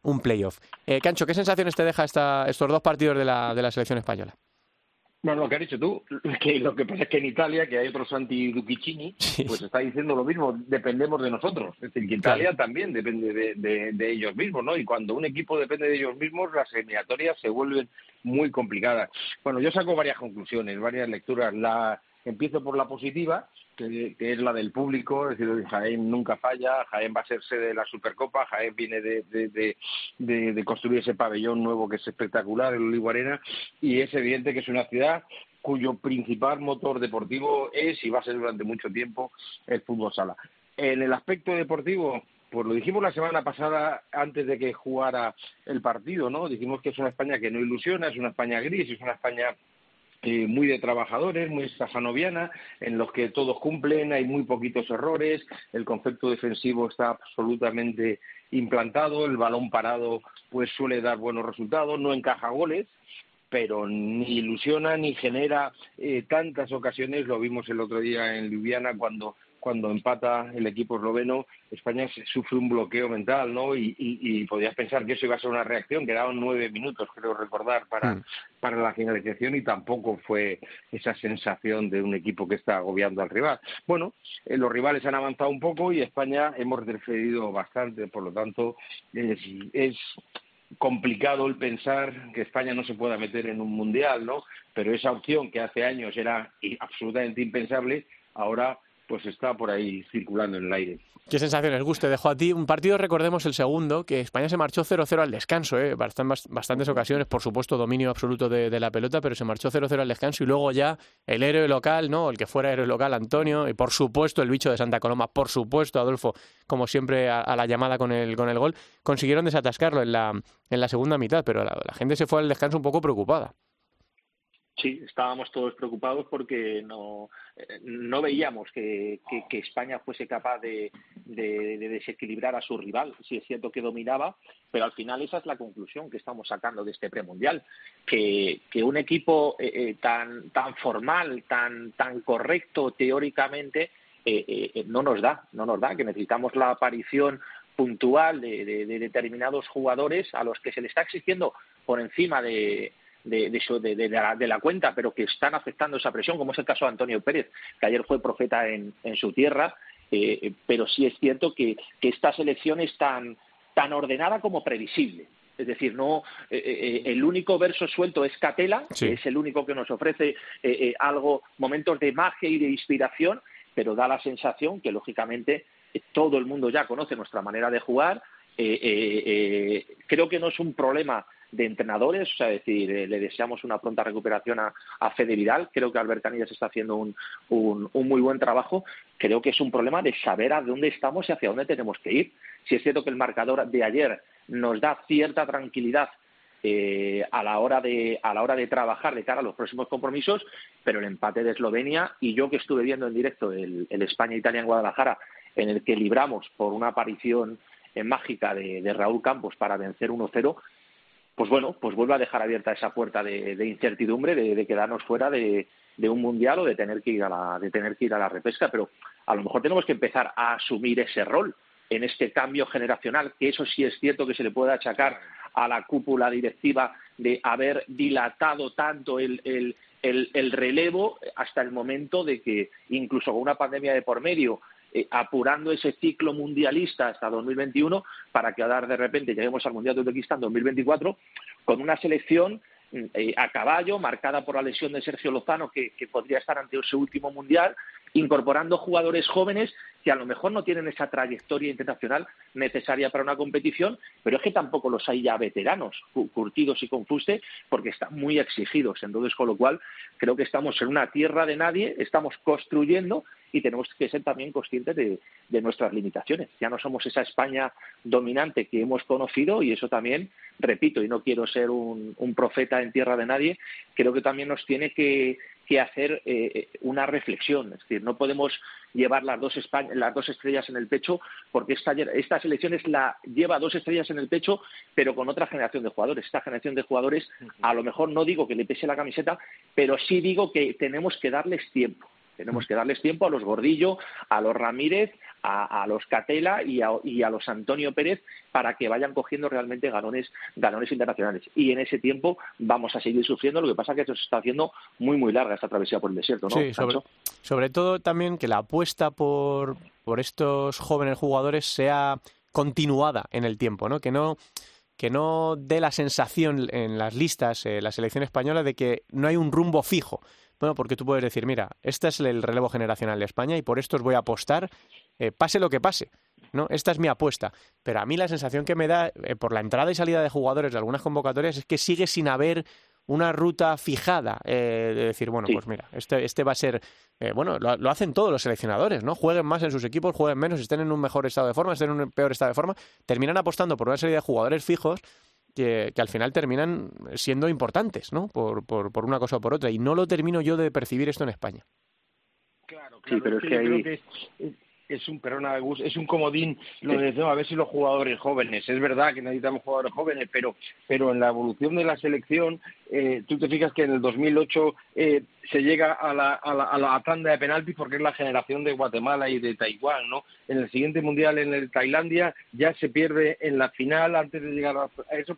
un playoff. Eh, Cancho, ¿qué sensaciones te deja esta, estos dos partidos de la, de la selección española? Bueno, lo que has dicho tú, que lo que pasa es que en Italia, que hay otro Santi Ducchini, sí. pues está diciendo lo mismo, dependemos de nosotros. Es decir, que Italia claro. también depende de, de, de, ellos mismos, ¿no? Y cuando un equipo depende de ellos mismos, las eliminatorias se vuelven muy complicadas. Bueno, yo saco varias conclusiones, varias lecturas. La empiezo por la positiva, que, es la del público, es decir, Jaén nunca falla, Jaén va a ser sede de la Supercopa, Jaén viene de, de, construir ese pabellón nuevo que es espectacular, el Olivo Arena, y es evidente que es una ciudad cuyo principal motor deportivo es y va a ser durante mucho tiempo el fútbol sala. En el aspecto deportivo, pues lo dijimos la semana pasada antes de que jugara el partido, ¿no? Dijimos que es una España que no ilusiona, es una España gris, es una España eh, muy de trabajadores, muy sajanoviana, en los que todos cumplen, hay muy poquitos errores, el concepto defensivo está absolutamente implantado, el balón parado pues suele dar buenos resultados, no encaja goles, pero ni ilusiona ni genera eh, tantas ocasiones. Lo vimos el otro día en Ljubljana cuando cuando empata el equipo esloveno, España sufre un bloqueo mental, ¿no? Y, y, podías pensar que eso iba a ser una reacción, quedaban nueve minutos, creo recordar, para, hmm. para la finalización y tampoco fue esa sensación de un equipo que está agobiando al rival. Bueno, eh, los rivales han avanzado un poco y España hemos retrocedido bastante, por lo tanto, es, es complicado el pensar que España no se pueda meter en un mundial, ¿no? Pero esa opción que hace años era absolutamente impensable, ahora pues está por ahí circulando en el aire. ¿Qué sensaciones, Guste? Dejó a ti un partido, recordemos el segundo, que España se marchó 0-0 al descanso, ¿eh? bastantes ocasiones, por supuesto, dominio absoluto de, la pelota, pero se marchó 0-0 al descanso y luego ya el héroe local, ¿no? El que fuera héroe local, Antonio, y por supuesto el bicho de Santa Coloma, por supuesto, Adolfo, como siempre a, la llamada con el, con el gol, consiguieron desatascarlo en la, en la segunda mitad, pero la gente se fue al descanso un poco preocupada. Sí, estábamos todos preocupados porque no, eh, no veíamos que, que, España fuese capaz de, de, desequilibrar a su rival. Sí es cierto que dominaba, pero al final esa es la conclusión que estamos sacando de este premundial, que, que un equipo eh, eh, tan, tan formal, tan, tan correcto teóricamente, no nos da, no nos da, que necesitamos la aparición puntual de, de determinados jugadores a los que se le está exigiendo por encima de de, de, de, la, de, la, cuenta, pero que están afectando esa presión, como es el caso de Antonio Pérez, que ayer fue profeta en, en su tierra, eh, pero sí es cierto que, que esta selección es tan, tan ordenada como previsible. Es decir, no eh, eh, el único verso suelto es Catela, que es el único que nos ofrece algo, momentos de magia y de inspiración, pero da la sensación que lógicamente todo el mundo ya conoce nuestra manera de jugar. creo que no es un problema de entrenadores, o sea, decir, eh, le deseamos una pronta recuperación a, a Fede Vidal, creo que Albert Canillas está haciendo un, un, muy buen trabajo, creo que es un problema de saber a dónde estamos y hacia dónde tenemos que ir. Si es cierto que el marcador de ayer nos da cierta tranquilidad eh, a la hora de a la hora de trabajar de cara a los próximos compromisos, pero el empate de Eslovenia y yo que estuve viendo en directo el, el España-Italia en Guadalajara, en el que libramos por una aparición mágica de, de Raúl Campos para vencer 1-0, pues bueno, pues vuelve a dejar abierta esa puerta de, incertidumbre de, quedarnos fuera de, un mundial o de tener que ir a la, de tener que ir a la repesca, pero a lo mejor tenemos que empezar a asumir ese rol en este cambio generacional, que eso sí es cierto que se le puede achacar a la cúpula directiva de haber dilatado tanto el, el, el relevo hasta el momento de que incluso con una pandemia de por medio eh, apurando ese ciclo mundialista hasta 2021 para que de repente lleguemos al Mundial de Uzbekistán 2024 con una selección eh, a caballo, marcada por la lesión de Sergio Lozano, que, podría estar ante su último mundial, incorporando jugadores jóvenes que a lo mejor no tienen esa trayectoria internacional necesaria para una competición, pero es que tampoco los hay ya veteranos, curtidos y confuste, porque están muy exigidos. Entonces, con lo cual, creo que estamos en una tierra de nadie, estamos construyendo y tenemos que ser también conscientes de, nuestras limitaciones. Ya no somos esa España dominante que hemos conocido y eso también, repito, y no quiero ser un, profeta en tierra de nadie, creo que también nos tiene que, hacer eh, una reflexión. Es decir, no podemos llevar las dos, las dos estrellas en el pecho porque esta, esta selección es la, lleva dos estrellas en el pecho pero con otra generación de jugadores. Esta generación de jugadores, a lo mejor no digo que le pese la camiseta, pero sí digo que tenemos que darles tiempo tenemos que darles tiempo a los Gordillo, a los Ramírez, a, los Catela y a, los Antonio Pérez para que vayan cogiendo realmente galones, galones internacionales. Y en ese tiempo vamos a seguir sufriendo. Lo que pasa es que esto se está haciendo muy, muy larga esta travesía por el desierto, ¿no? Sí, sobre, todo también que la apuesta por, por estos jóvenes jugadores sea continuada en el tiempo, ¿no? Que no que no dé la sensación en las listas, eh, la selección española, de que no hay un rumbo fijo. Bueno, porque tú puedes decir, mira, este es el relevo generacional de España y por esto os voy a apostar, eh, pase lo que pase. ¿no? Esta es mi apuesta. Pero a mí la sensación que me da eh, por la entrada y salida de jugadores de algunas convocatorias es que sigue sin haber una ruta fijada eh, de decir, bueno, pues mira, este, este va a ser, bueno, lo, lo, hacen todos los seleccionadores, ¿no? Jueguen más en sus equipos, jueguen menos, estén en un mejor estado de forma, estén en un peor estado de forma, terminan apostando por una serie de jugadores fijos que, al final terminan siendo importantes, ¿no? Por, por, por, una cosa o por otra. Y no lo termino yo de percibir esto en España. Claro, claro. Sí, pero es que, creo que es, un, perdona, es un comodín lo de a ver si los jugadores jóvenes. Es verdad que necesitamos jugadores jóvenes, pero, pero en la evolución de la selección eh, tú te fijas que en el 2008 eh, se llega a la, a, la, a la tanda de penaltis porque es la generación de Guatemala y de Taiwán, ¿no? En el siguiente mundial en el Tailandia ya se pierde en la final antes de llegar a eso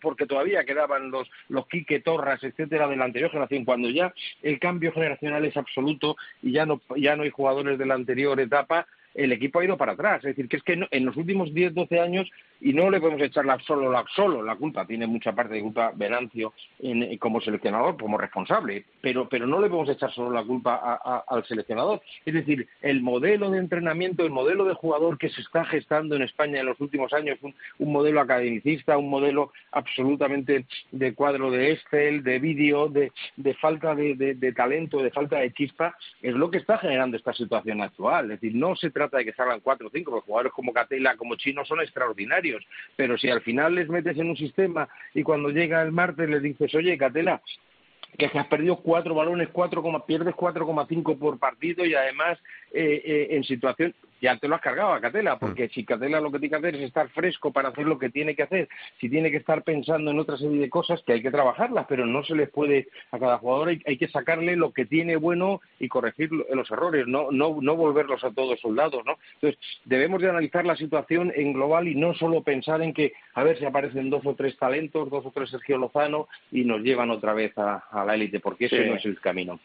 porque todavía quedaban los los Quique Torras, etcétera, de la anterior generación. Cuando ya el cambio generacional es absoluto y ya no ya no hay jugadores de la anterior etapa, el equipo ha ido para atrás. Es decir, que es que en los últimos 10, 12 años, y no le podemos echar la, solo, la, solo la culpa, tiene mucha parte de culpa Venancio en, como seleccionador, como responsable, pero, pero no le podemos echar solo la culpa al seleccionador. Es decir, el modelo de entrenamiento, el modelo de jugador que se está gestando en España en los últimos años, un, un modelo academicista, un modelo absolutamente de cuadro de Excel, de vídeo, de, de falta de, de, de talento, de falta de chispa, es lo que está generando esta situación actual. Es decir, no se trata de que salgan cuatro o cinco, porque jugadores como Catela, como Chino son extraordinarios, pero si al final les metes en un sistema y cuando llega el martes les dices, oye, Catela, que has perdido cuatro balones, cuatro, pierdes 4,5 por partido y además eh, eh, en situación ya te lo has cargado a Catela, porque mm. si Catela lo que tiene que hacer es estar fresco para hacer lo que tiene que hacer, si tiene que estar pensando en otra serie de cosas que hay que trabajarlas, pero no se les puede, a cada jugador hay, hay que sacarle lo que tiene bueno y corregir los errores, no, no, no volverlos a todos soldados, ¿no? Entonces, debemos de analizar la situación en global y no solo pensar en que a ver si aparecen dos o tres talentos, dos o tres Sergio Lozano y nos llevan otra vez a, la élite, porque ese no es el camino.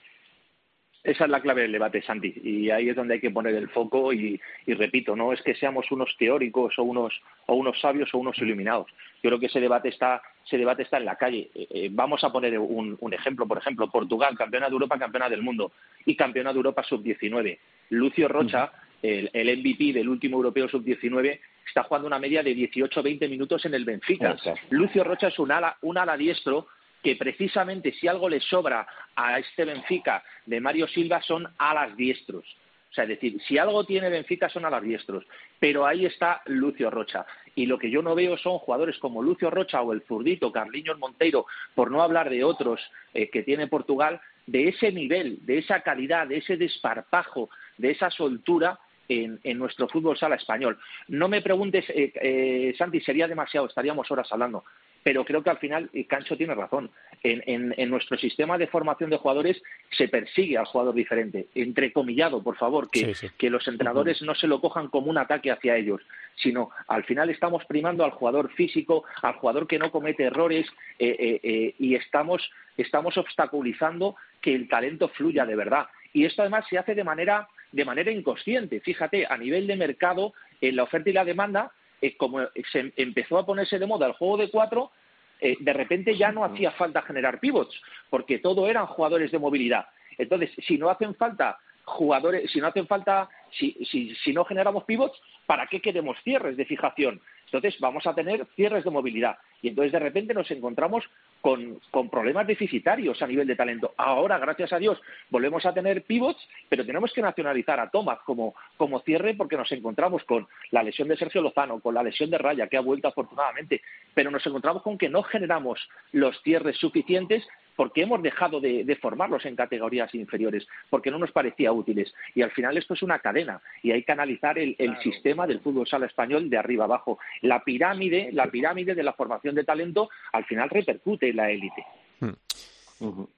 Esa es la clave del debate, Santi, y ahí es donde hay que poner el foco y, repito, no es que seamos unos teóricos o unos, o unos sabios o unos iluminados. Yo creo que ese debate está, ese debate está en la calle. Eh, eh, vamos a poner un, ejemplo, por ejemplo, Portugal, campeona de Europa, campeona del mundo y campeona de Europa sub-19. Lucio Rocha, el, el, MVP del último europeo sub-19, está jugando una media de 18-20 minutos en el Benfica. Lucio Rocha es un ala, un ala diestro que precisamente si algo le sobra a este Benfica de Mario Silva son alas diestros. O sea, es decir, si algo tiene Benfica son alas diestros. Pero ahí está Lucio Rocha. Y lo que yo no veo son jugadores como Lucio Rocha o el zurdito Carliños Monteiro, por no hablar de otros eh, que tiene Portugal, de ese nivel, de esa calidad, de ese desparpajo, de esa soltura en, nuestro fútbol sala español. No me preguntes, eh, eh, Santi, sería demasiado, estaríamos horas hablando pero creo que al final Cancho tiene razón. En, nuestro sistema de formación de jugadores se persigue al jugador diferente, entrecomillado, por favor, que, que los entrenadores no se lo cojan como un ataque hacia ellos, sino al final estamos primando al jugador físico, al jugador que no comete errores eh, eh, eh, y estamos, estamos obstaculizando que el talento fluya de verdad. Y esto además se hace de manera, de manera inconsciente. Fíjate, a nivel de mercado, en la oferta y la demanda, eh, como se empezó a ponerse de moda el juego de cuatro, eh, de repente ya no hacía falta generar pivots, porque todo eran jugadores de movilidad. Entonces, si no hacen falta jugadores, si no hacen falta, si, si no generamos pivots, ¿para qué queremos cierres de fijación? Entonces vamos a tener cierres de movilidad y entonces de repente nos encontramos con, problemas deficitarios a nivel de talento. Ahora, gracias a Dios, volvemos a tener pivots, pero tenemos que nacionalizar a Tomás como, como cierre porque nos encontramos con la lesión de Sergio Lozano, con la lesión de Raya, que ha vuelto afortunadamente, pero nos encontramos con que no generamos los cierres suficientes porque hemos dejado de, formarlos en categorías inferiores, porque no nos parecía útiles. Y al final esto es una cadena y hay que analizar el, sistema del fútbol sala español de arriba abajo. La pirámide, la pirámide de la formación de talento al final repercute en la élite. Hmm.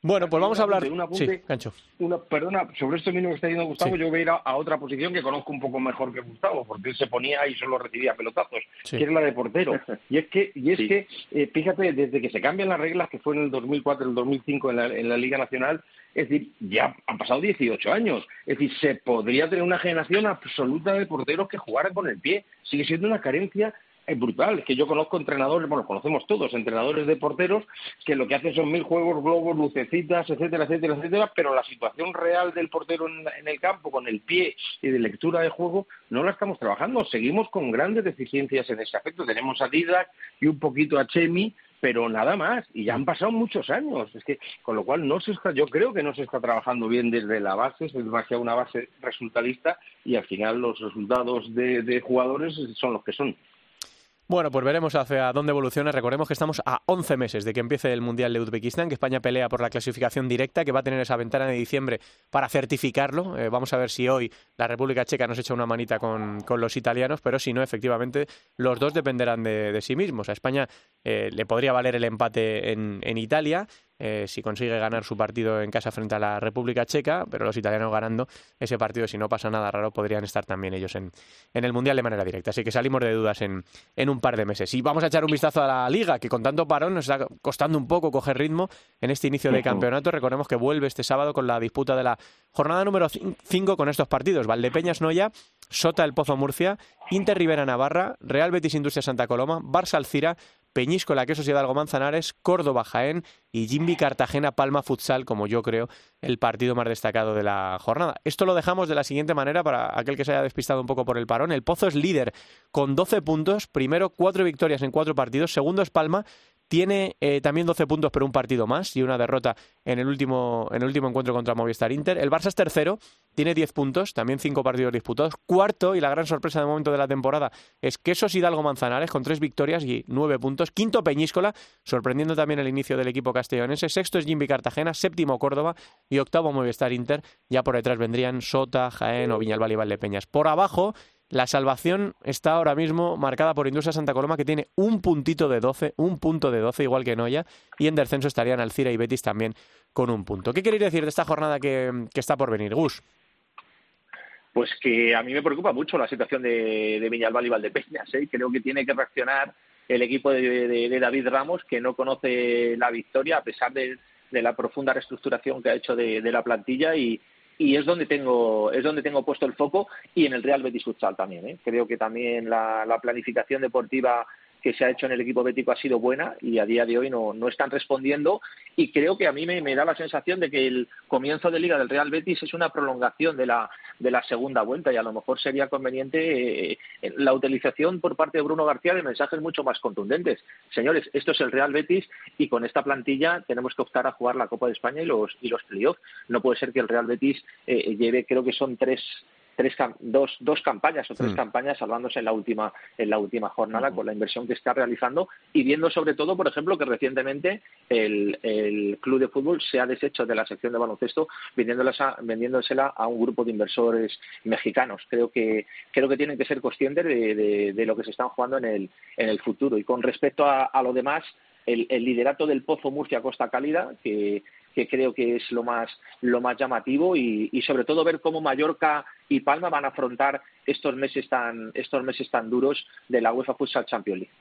Bueno, pues vamos a hablar. de sí, Una, perdona, sobre esto mismo que está diciendo Gustavo, yo voy a ir a, otra posición que conozco un poco mejor que Gustavo, porque él se ponía y solo recibía pelotazos, que es la de portero. Y es que, y es que eh, fíjate, desde que se cambian las reglas, que fue en el 2004, en el 2005 en la, en la Liga Nacional, es decir, ya han pasado 18 años. Es decir, se podría tener una generación absoluta de porteros que jugaran con el pie. Sigue siendo una carencia es brutal. Es que yo conozco entrenadores, bueno, conocemos todos, entrenadores de porteros, que lo que hacen son mil juegos, globos, lucecitas, etcétera, etcétera, etcétera, pero la situación real del portero en, el campo, con el pie y de lectura de juego, no la estamos trabajando. Seguimos con grandes deficiencias en ese aspecto. Tenemos a Didac y un poquito a Chemi, pero nada más y ya han pasado muchos años es que con lo cual no se está yo creo que no se está trabajando bien desde la base es demasiado una base resultadista y al final los resultados de jugadores son los que son bueno, pues veremos hacia dónde evoluciona. Recordemos que estamos a 11 meses de que empiece el Mundial de Uzbekistán, que España pelea por la clasificación directa, que va a tener esa ventana de diciembre para certificarlo. Eh, vamos a ver si hoy la República Checa nos echa una manita con, los italianos, pero si no, efectivamente, los dos dependerán de, sí mismos. A España eh, le podría valer el empate en, Italia eh, si consigue ganar su partido en casa frente a la República Checa, pero los italianos ganando ese partido, si no pasa nada raro, podrían estar también ellos en, en el Mundial de manera directa. Así que salimos de dudas en, en un par de meses. Y vamos a echar un vistazo a la liga, que con tanto parón nos está costando un poco coger ritmo en este inicio de campeonato. Recordemos que vuelve este sábado con la disputa de la jornada número 5 con estos partidos. Valdepeñas Noya, Sota el Pozo Murcia, Inter Rivera Navarra, Real Betis Industria Santa Coloma, Barça Alcira, Peñíscola, que Quesos Hidalgo Manzanares, Córdoba Jaén y Jimbi Cartagena Palma Futsal, como yo creo el partido más destacado de la jornada. Esto lo dejamos de la siguiente manera para aquel que se haya despistado un poco por el parón. El Pozo es líder con 12 puntos, primero cuatro victorias en cuatro partidos, segundo es Palma, tiene eh, también 12 puntos, pero un partido más y una derrota en el, último, en el último encuentro contra Movistar Inter. El Barça es tercero, tiene 10 puntos, también cinco partidos disputados. Cuarto, y la gran sorpresa de momento de la temporada, es Quesos Hidalgo Manzanares, con tres victorias y nueve puntos. Quinto, Peñíscola, sorprendiendo también el inicio del equipo castellonense. Sexto es Jimby Cartagena, séptimo Córdoba y octavo Movistar Inter. Ya por detrás vendrían Sota, Jaén o Viñalbal y Valdepeñas. Por abajo la salvación está ahora mismo marcada por Industria Santa Coloma, que tiene un puntito de 12, un punto de 12, igual que Noya, y en descenso estarían Alcira y Betis también con un punto. ¿Qué queréis decir de esta jornada que, está por venir, Gus? Pues que a mí me preocupa mucho la situación de, de y Valdepeñas. ¿eh? Creo que tiene que reaccionar el equipo de, David Ramos, que no conoce la victoria a pesar de, la profunda reestructuración que ha hecho de, la plantilla y, y es donde tengo es donde tengo puesto el foco y en el Real Betis Futsal también ¿eh? creo que también la, la, planificación deportiva que se ha hecho en el equipo bético ha sido buena y a día de hoy no, no están respondiendo y creo que a mí me, da la sensación de que el comienzo de liga del Real Betis es una prolongación de la, de la segunda vuelta y a lo mejor sería conveniente eh, la utilización por parte de Bruno García de mensajes mucho más contundentes. Señores, esto es el Real Betis y con esta plantilla tenemos que optar a jugar la Copa de España y los, y los playoffs. No puede ser que el Real Betis eh, lleve, creo que son tres tres dos, dos campañas o tres mm. campañas salvándose en la última en la última jornada con la inversión que está realizando y viendo sobre todo por ejemplo que recientemente el, el club de fútbol se ha deshecho de la sección de baloncesto vendiéndosela a un grupo de inversores mexicanos. Creo que creo que tienen que ser conscientes de, de, lo que se están jugando en el en el futuro. Y con respecto a, a lo demás el, el, liderato del Pozo Murcia Costa Cálida, que, que creo que es lo más, lo más llamativo y, sobre todo ver cómo Mallorca y Palma van a afrontar estos meses tan, estos meses tan duros de la UEFA Futsal Champions League.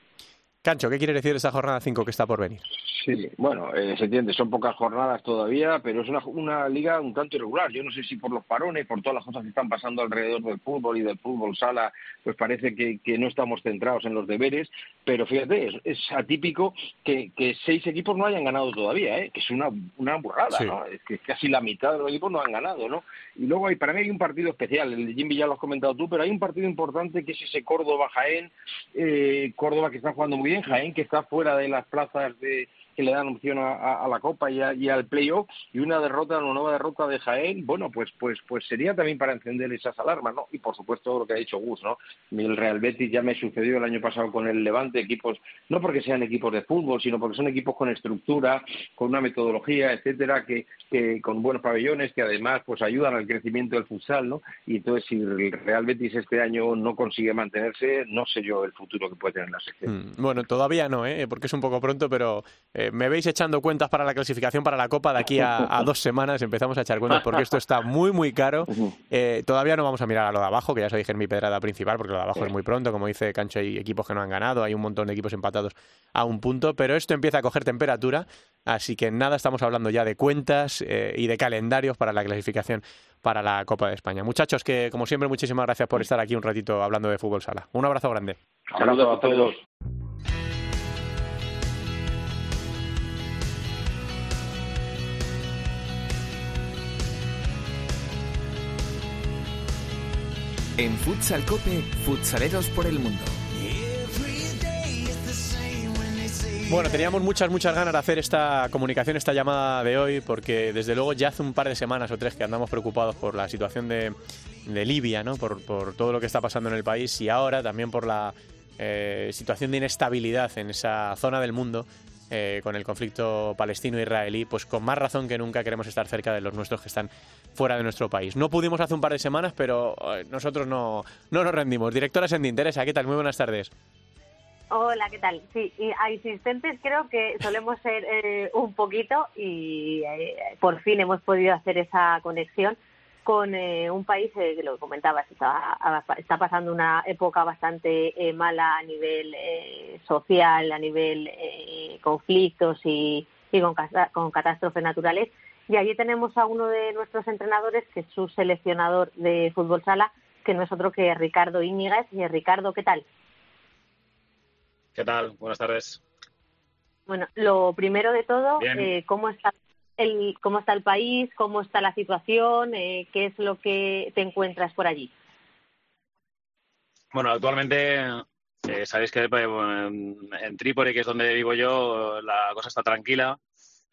Cancho, ¿qué quiere decir esa jornada 5 que está por venir? Sí, bueno, eh, se entiende, son pocas jornadas todavía, pero es una, una liga un tanto irregular. Yo no sé si por los parones, por todas las cosas que están pasando alrededor del fútbol y del fútbol sala, pues parece que, que no estamos centrados en los deberes, pero fíjate, es, es atípico que, que, seis equipos no hayan ganado todavía, ¿eh? que es una, una burrada, ¿no? Es que casi la mitad de los equipos no han ganado, ¿no? Y luego hay, para mí hay un partido especial, el de Jimmy ya lo has comentado tú, pero hay un partido importante que es ese Córdoba-Jaén, eh, Córdoba que está jugando muy bien, Jaén que está fuera de las plazas de que le dan opción a, la Copa y, y al playoff y una derrota, una nueva derrota de Jaén, bueno, pues pues pues sería también para encender esas alarmas, ¿no? Y por supuesto lo que ha dicho Gus, ¿no? El Real Betis ya me sucedió el año pasado con el Levante, equipos, no porque sean equipos de fútbol, sino porque son equipos con estructura, con una metodología, etcétera, que, que con buenos pabellones, que además pues ayudan al crecimiento del futsal, ¿no? Y entonces si el Real Betis este año no consigue mantenerse, no sé yo el futuro que puede tener la sección. Mm, bueno, todavía no, ¿eh? Porque es un poco pronto, pero eh, me veis echando cuentas para la clasificación para la Copa de aquí a, dos semanas. Empezamos a echar cuentas porque esto está muy, muy caro. Eh, todavía no vamos a mirar a lo de abajo, que ya os dije en mi pedrada principal, porque lo de abajo es muy pronto. Como dice Cancho, hay equipos que no han ganado, hay un montón de equipos empatados a un punto, pero esto empieza a coger temperatura, así que nada, estamos hablando ya de cuentas eh, y de calendarios para la clasificación para la Copa de España. Muchachos, que como siempre, muchísimas gracias por estar aquí un ratito hablando de fútbol sala. Un abrazo grande. Saludos a todos. En Futsal Cope, futsaleros por el mundo. Bueno, teníamos muchas, muchas ganas de hacer esta comunicación, esta llamada de hoy, porque desde luego ya hace un par de semanas o tres que andamos preocupados por la situación de, Libia, ¿no? Por, todo lo que está pasando en el país y ahora también por la eh, situación de inestabilidad en esa zona del mundo eh, con el conflicto palestino-israelí, pues con más razón que nunca queremos estar cerca de los nuestros que están fuera de nuestro país. No pudimos hace un par de semanas, pero eh, nosotros no, no nos rendimos. Directora Sendinteresa, ¿qué tal? Muy buenas tardes. Hola, ¿qué tal? Sí, y asistentes creo que solemos ser eh, un poquito y eh, por fin hemos podido hacer esa conexión con eh, un país que lo comentabas, está, está, pasando una época bastante mala a nivel social, a nivel conflictos y, y con, con catástrofes naturales. Y allí tenemos a uno de nuestros entrenadores, que es su seleccionador de fútbol sala, que no es otro que Ricardo Íñiguez. Y Ricardo, ¿qué tal? ¿Qué tal? Buenas tardes. Bueno, lo primero de todo, eh, ¿cómo está el cómo está el país, cómo está la situación, eh, qué es lo que te encuentras por allí. Bueno, actualmente eh, sabéis que en Trípoli, que es donde vivo yo, la cosa está tranquila.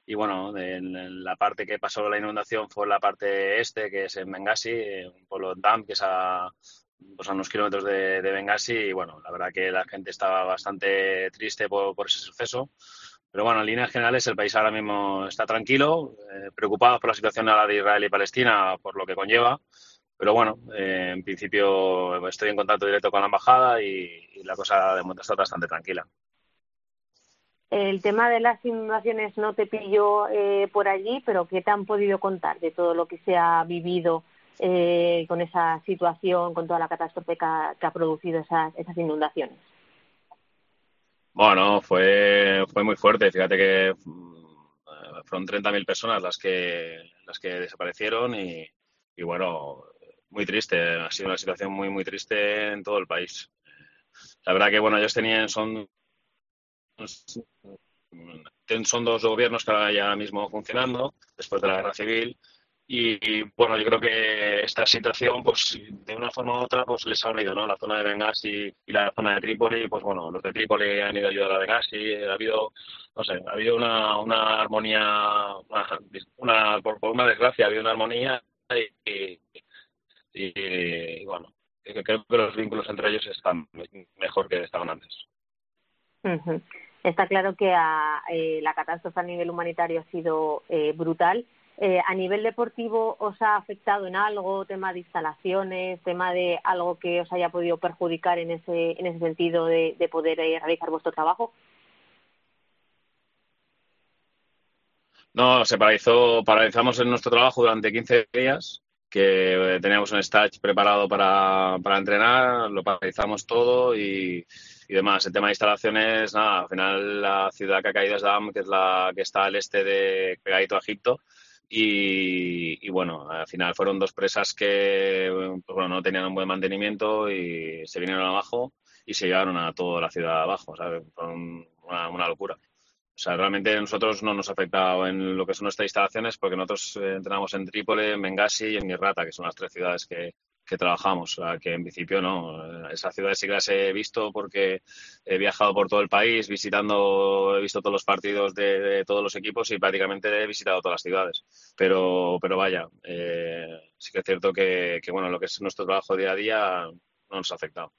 Y bueno, en, la parte que pasó la inundación fue la parte este, que es en Benghazi, un pueblo Dam, que es a pues a unos kilómetros de, de, Benghazi y bueno, la verdad que la gente estaba bastante triste por, ese suceso. Pero bueno, en líneas generales el país ahora mismo está tranquilo, eh, preocupado por la situación de Israel y Palestina, por lo que conlleva. Pero bueno, eh, en principio estoy en contacto directo con la embajada y, la cosa de momento está bastante tranquila. El tema de las inundaciones no te pilló eh, por allí, pero ¿qué te han podido contar de todo lo que se ha vivido eh, con esa situación, con toda la catástrofe que ha, producido esas inundaciones? Bueno, fue, fue muy fuerte. Fíjate que mm, fueron 30.000 personas las que, las que desaparecieron y, y, bueno, muy triste. Ha sido una situación muy, muy triste en todo el país. La verdad que, bueno, ellos tenían, son, son dos gobiernos que ahora ya mismo funcionando después de la guerra civil y, bueno, yo creo que esta situación, pues de una forma u otra, pues les ha unido, ¿no? La zona de Benghazi y la zona de Trípoli, pues bueno, los de Trípoli han ido a ayudar a Benghazi, ha habido, no sé, ha habido una, una armonía, una, por, una desgracia, ha habido una armonía y, y, bueno, creo que los vínculos entre ellos están mejor que estaban antes. Está claro que a, eh, la catástrofe a nivel humanitario ha sido eh, brutal eh, a nivel deportivo, ¿os ha afectado en algo, tema de instalaciones, tema de algo que os haya podido perjudicar en ese, en ese sentido de, poder eh, realizar vuestro trabajo? No, se paralizó, paralizamos en nuestro trabajo durante 15 días, que eh, teníamos un stage preparado para, para entrenar, lo paralizamos todo y, y demás. El tema de instalaciones, nada, al final la ciudad que ha caído es Dam, que es la que está al este de pegadito a Egipto, y, bueno, al final fueron dos presas que pues bueno, no tenían un buen mantenimiento y se vinieron abajo y se llevaron a toda la ciudad abajo, ¿sabes? Fue una, locura. O sea, realmente a nosotros no nos ha afectado en lo que son nuestras instalaciones porque nosotros eh, entrenamos en Trípoli, en Benghazi y en Mirrata, que son las tres ciudades que, que trabajamos. O sea, que en principio no. Esa ciudad sí que las he visto porque he viajado por todo el país visitando, he visto todos los partidos de, todos los equipos y prácticamente he visitado todas las ciudades. Pero, pero vaya, eh, sí que es cierto que, que, bueno, lo que es nuestro trabajo día a día no nos ha afectado.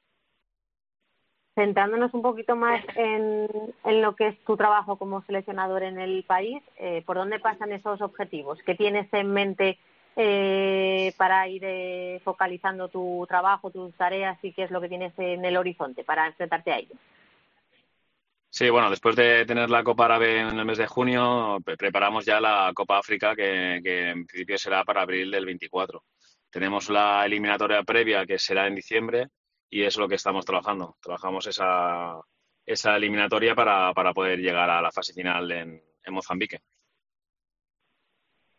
Centrándonos un poquito más en, en lo que es tu trabajo como seleccionador en el país, eh, ¿por dónde pasan esos objetivos? ¿Qué tienes en mente eh, para ir eh, focalizando tu trabajo, tus tareas y qué es lo que tienes en el horizonte para enfrentarte a ello. Sí, bueno, después de tener la Copa Árabe en el mes de junio, preparamos ya la Copa África, que, en principio será para abril del 24. Tenemos la eliminatoria previa, que será en diciembre, y es lo que estamos trabajando. Trabajamos esa, esa eliminatoria para, para poder llegar a la fase final en, en Mozambique.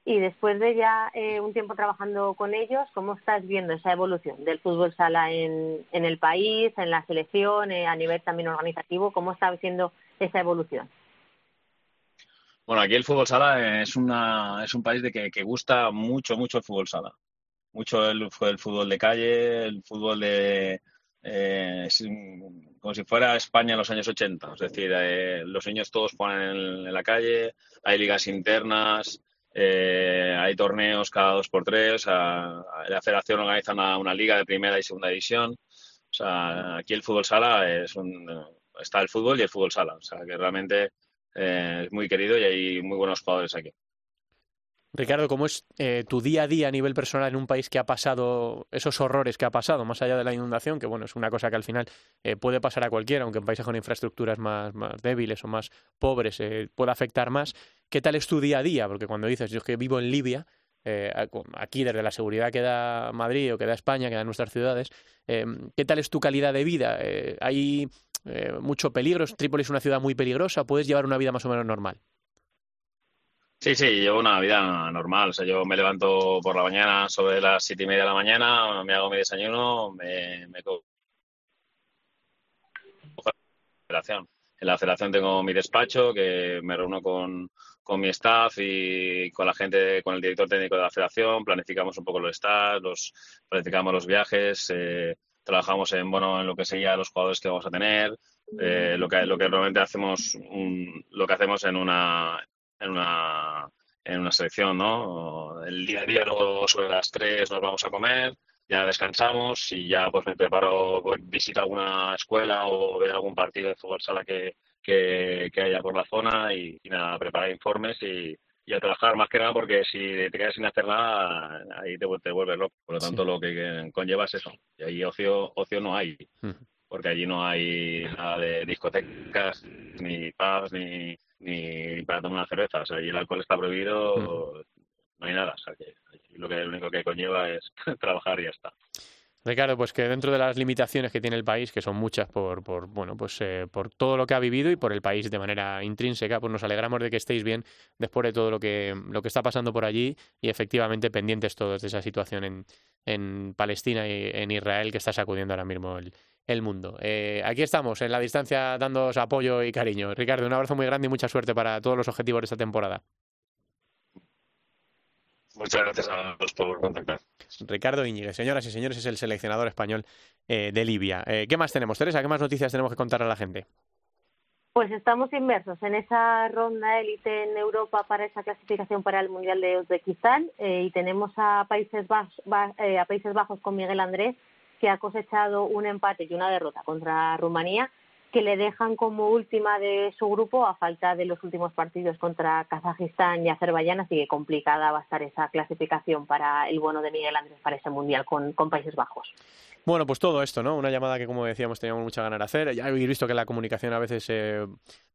Y después de ya eh, un tiempo trabajando con ellos, ¿cómo estás viendo esa evolución del fútbol sala en, en el país, en la selección, eh, a nivel también organizativo? ¿Cómo está siendo esa evolución? Bueno, aquí el fútbol sala es, una, es un país de que, gusta mucho, mucho el fútbol sala. Mucho el, el fútbol de calle, el fútbol de, eh, como si fuera España en los años 80. Es decir, eh, los niños todos ponen en, la calle, hay ligas internas, eh, hay torneos cada dos por tres. la federación organiza una, liga de primera y segunda división. O sea, aquí el fútbol sala es un, está el fútbol y el fútbol sala. O sea, que realmente eh, es muy querido y hay muy buenos jugadores aquí. Ricardo, ¿cómo es eh, tu día a día a nivel personal en un país que ha pasado esos horrores que ha pasado, más allá de la inundación, que bueno, es una cosa que al final eh, puede pasar a cualquiera, aunque en países con infraestructuras más, más débiles o más pobres eh, puede afectar más? ¿Qué tal es tu día a día? Porque cuando dices, yo es que vivo en Libia, eh, aquí desde la seguridad que da Madrid o que da España, que da nuestras ciudades, ¿qué tal es tu calidad de vida? ¿Hay mucho peligro? ¿Trípoli es una ciudad muy peligrosa? ¿Puedes llevar una vida más o menos normal? Sí, sí, llevo una vida normal. O sea, yo me levanto por la mañana sobre las siete y media de la mañana, me hago mi desayuno, me, me federación. En la federación tengo mi despacho, que me reúno con, con mi staff y con la gente, con el director técnico de la federación, planificamos un poco los staff, los, planificamos los viajes, eh, trabajamos en, bueno, en lo que sería los jugadores que vamos a tener, eh, lo que lo que normalmente hacemos un, lo que hacemos en una en una, en una selección, ¿no? El día a día, luego sobre las 3 nos vamos a comer, ya descansamos y ya pues me preparo, pues, visito alguna escuela o ver algún partido de fútbol sala que, que, haya por la zona y, nada, preparar informes y, y a trabajar más que nada porque si te quedas sin hacer nada, ahí te, te vuelves loco. Por lo tanto, lo que, conlleva es eso. Y ahí ocio, ocio no hay, porque allí no hay nada de discotecas, ni pubs, ni, ni para tomar una cerveza. O sea, y el alcohol está prohibido, no hay nada. O sea, que lo, que, lo único que conlleva es trabajar y ya está. Ricardo, pues que dentro de las limitaciones que tiene el país, que son muchas por, por bueno, pues eh, por todo lo que ha vivido y por el país de manera intrínseca, pues nos alegramos de que estéis bien después de todo lo que, lo que está pasando por allí y efectivamente pendientes todos de esa situación en, en Palestina y en Israel que está sacudiendo ahora mismo el, el mundo. Eh, aquí estamos, en la distancia, dándoos apoyo y cariño. Ricardo, un abrazo muy grande y mucha suerte para todos los objetivos de esta temporada. Muchas gracias a todos por contactar. Ricardo Íñiguez, señoras y señores, es el seleccionador español eh, de Libia. Eh, ¿Qué más tenemos, Teresa? ¿Qué más noticias tenemos que contar a la gente? Pues estamos inmersos en esa ronda élite en Europa para esa clasificación para el Mundial de Uzbekistán y tenemos a Países, a Países Bajos con Miguel Andrés que ha cosechado un empate y una derrota contra Rumanía, que le dejan como última de su grupo a falta de los últimos partidos contra Kazajistán y Azerbaiyán, así que complicada va a estar esa clasificación para el bono de Miguel Andrés para ese mundial con, Países Bajos. Bueno, pues todo esto, ¿no? Una llamada que, como decíamos, teníamos mucha ganas de hacer. Ya habéis visto que la comunicación a veces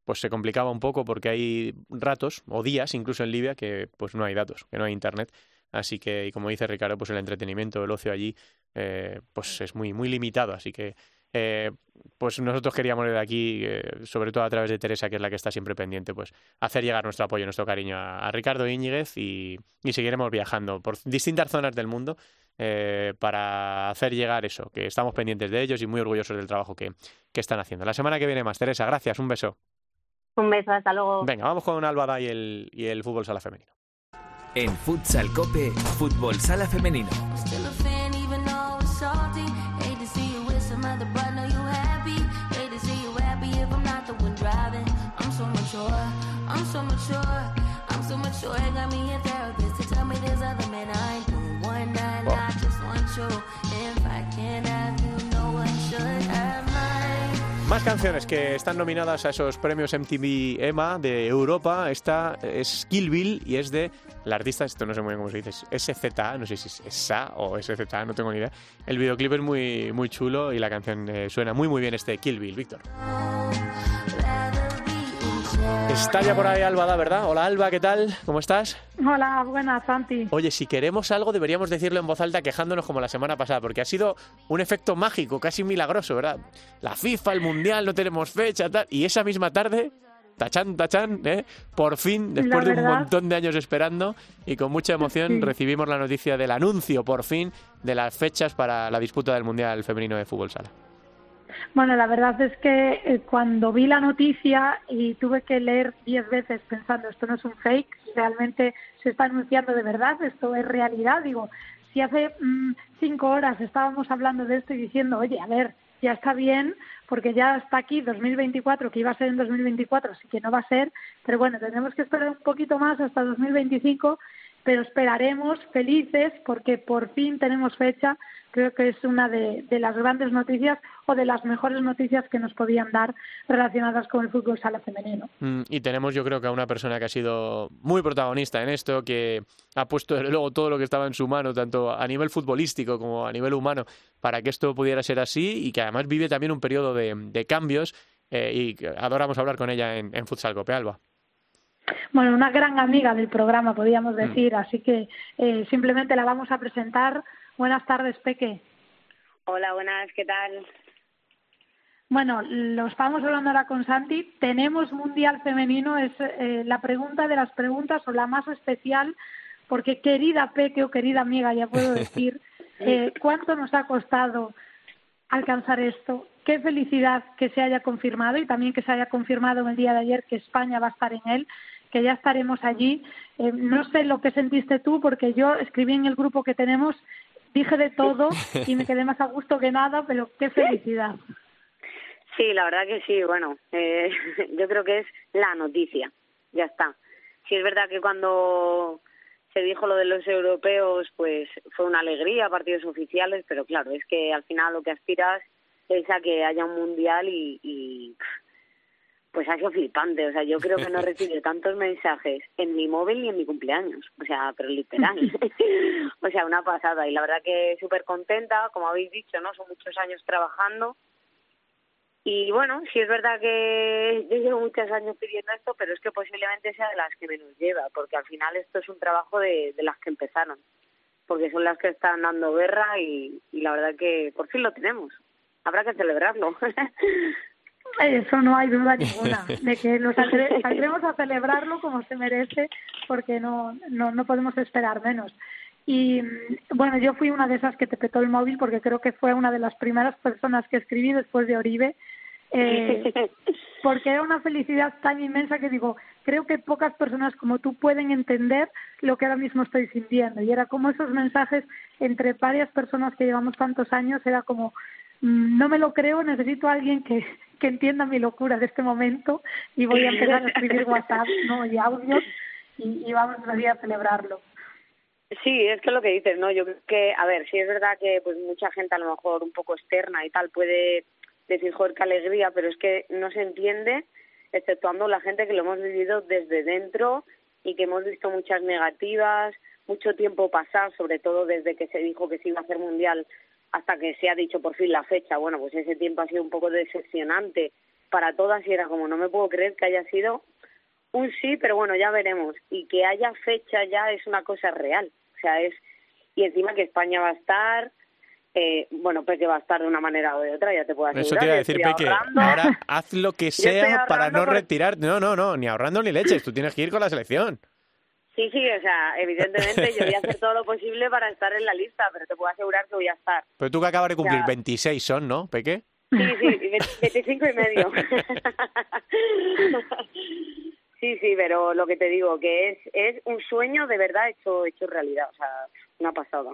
pues se complicaba un poco porque hay ratos o días, incluso en Libia, que pues no hay datos, que no hay internet. Así que, y como dice Ricardo, pues el entretenimiento, el ocio allí, eh, pues es muy, muy limitado. Así que, eh, pues nosotros queríamos de aquí, eh, sobre todo a través de Teresa, que es la que está siempre pendiente, pues hacer llegar nuestro apoyo, nuestro cariño a, Ricardo Íñiguez y, seguiremos viajando por distintas zonas del mundo para hacer llegar eso, que estamos pendientes de ellos y muy orgullosos del trabajo que, que están haciendo. La semana que viene más, Teresa, gracias, un beso. Un beso, hasta luego. Venga, vamos con Álvada y el, y el fútbol sala femenino. En Futsal Cope, Fútbol Sala Femenino. Más canciones que están nominadas a esos premios MTV EMA de Europa. Esta es Kill Bill y es de la artista, esto no sé muy bien cómo se dice, SZA, no sé si es SA o SZA, no tengo ni idea. El videoclip es muy, muy chulo y la canción eh, suena muy muy bien este Kill Bill, Víctor. Está ya por ahí Alba, ¿verdad? Hola Alba, ¿qué tal? ¿Cómo estás? Hola, buenas, Santi. Oye, si queremos algo deberíamos decirlo en voz alta quejándonos como la semana pasada, porque ha sido un efecto mágico, casi milagroso, ¿verdad? La FIFA, el Mundial, no tenemos fecha, tal, y esa misma tarde, tachan, tachan, ¿eh? por fin, después de un montón de años esperando y con mucha emoción, recibimos la noticia del anuncio, por fin, de las fechas para la disputa del Mundial Femenino de Fútbol Sala. Bueno, la verdad es que eh, cuando vi la noticia y tuve que leer diez veces pensando esto no es un fake, realmente se está anunciando de verdad, esto es realidad, digo, si hace mm, cinco horas estábamos hablando de esto y diciendo, oye, a ver, ya está bien, porque ya está aquí 2024, que iba a ser en 2024, así que no va a ser, pero bueno, tenemos que esperar un poquito más hasta 2025 pero esperaremos felices porque por fin tenemos fecha. Creo que es una de, las grandes noticias o de las mejores noticias que nos podían dar relacionadas con el fútbol sala femenino. Mm, y tenemos yo creo que a una persona que ha sido muy protagonista en esto, que ha puesto luego todo lo que estaba en su mano, tanto a nivel futbolístico como a nivel humano, para que esto pudiera ser así y que además vive también un periodo de, cambios eh, y adoramos hablar con ella en, Futsal Copealba bueno, una gran amiga del programa, podríamos mm. decir, así que eh, simplemente la vamos a presentar. Buenas tardes, Peque. Hola, buenas, ¿qué tal? Bueno, lo estamos hablando ahora con Santi. Tenemos Mundial Femenino, es eh, la pregunta de las preguntas o la más especial, porque querida Peque o querida amiga, ya puedo decir, eh, ¿cuánto nos ha costado alcanzar esto? Qué felicidad que se haya confirmado y también que se haya confirmado en el día de ayer que España va a estar en él que ya estaremos allí. Eh, no sé lo que sentiste tú, porque yo escribí en el grupo que tenemos, dije de todo y me quedé más a gusto que nada, pero qué felicidad. Sí, la verdad que sí. Bueno, eh, yo creo que es la noticia. Ya está. Sí, es verdad que cuando se dijo lo de los europeos, pues fue una alegría, partidos oficiales, pero claro, es que al final lo que aspiras es a que haya un mundial y, y pues ha sido flipante. O sea, yo creo que no he recibido tantos mensajes en mi móvil ni en mi cumpleaños. O sea, pero literal. o sea, una pasada. Y la verdad que súper contenta, como habéis dicho, ¿no? Son muchos años trabajando. Y bueno, sí es verdad que yo llevo muchos años pidiendo esto, pero es que posiblemente sea de las que menos lleva, porque al final esto es un trabajo de, las que empezaron, porque son las que están dando guerra y, y la verdad que por fin lo tenemos. Habrá que celebrarlo. Eso no hay duda ninguna, de que nos saldremos a celebrarlo como se merece, porque no, no, no podemos esperar menos. Y bueno, yo fui una de esas que te petó el móvil porque creo que fue una de las primeras personas que escribí después de Oribe, eh, porque era una felicidad tan inmensa que digo, creo que pocas personas como tú pueden entender lo que ahora mismo estoy sintiendo. Y era como esos mensajes entre varias personas que llevamos tantos años, era como, mm, no me lo creo, necesito a alguien que, que entienda mi locura de este momento y voy a empezar a escribir WhatsApp ¿no? y audios y, y vamos a, a celebrarlo. Sí, es que lo que dices, ¿no? Yo creo que, a ver, sí es verdad que pues mucha gente a lo mejor un poco externa y tal puede decir, joder, qué alegría, pero es que no se entiende, exceptuando la gente que lo hemos vivido desde dentro y que hemos visto muchas negativas, mucho tiempo pasar, sobre todo desde que se dijo que se iba a hacer mundial hasta que se ha dicho por fin la fecha. Bueno, pues ese tiempo ha sido un poco decepcionante para todas y era como no me puedo creer que haya sido un sí, pero bueno, ya veremos. Y que haya fecha ya es una cosa real. O sea, es. Y encima que España va a estar. Eh, bueno, pues que va a estar de una manera o de otra, ya te puedo asegurar. Eso te iba a decir, Peque. Ahora haz lo que sea para no retirar. No, no, no, ni ahorrando ni leches. Tú tienes que ir con la selección. Sí, sí, o sea, evidentemente yo voy a hacer todo lo posible para estar en la lista, pero te puedo asegurar que voy a estar. Pero tú que acabas de cumplir 26 son, ¿no, Peque? Sí, sí, 25 y medio. sí, sí, pero lo que te digo, que es, es un sueño de verdad hecho, hecho realidad, o sea, una pasada.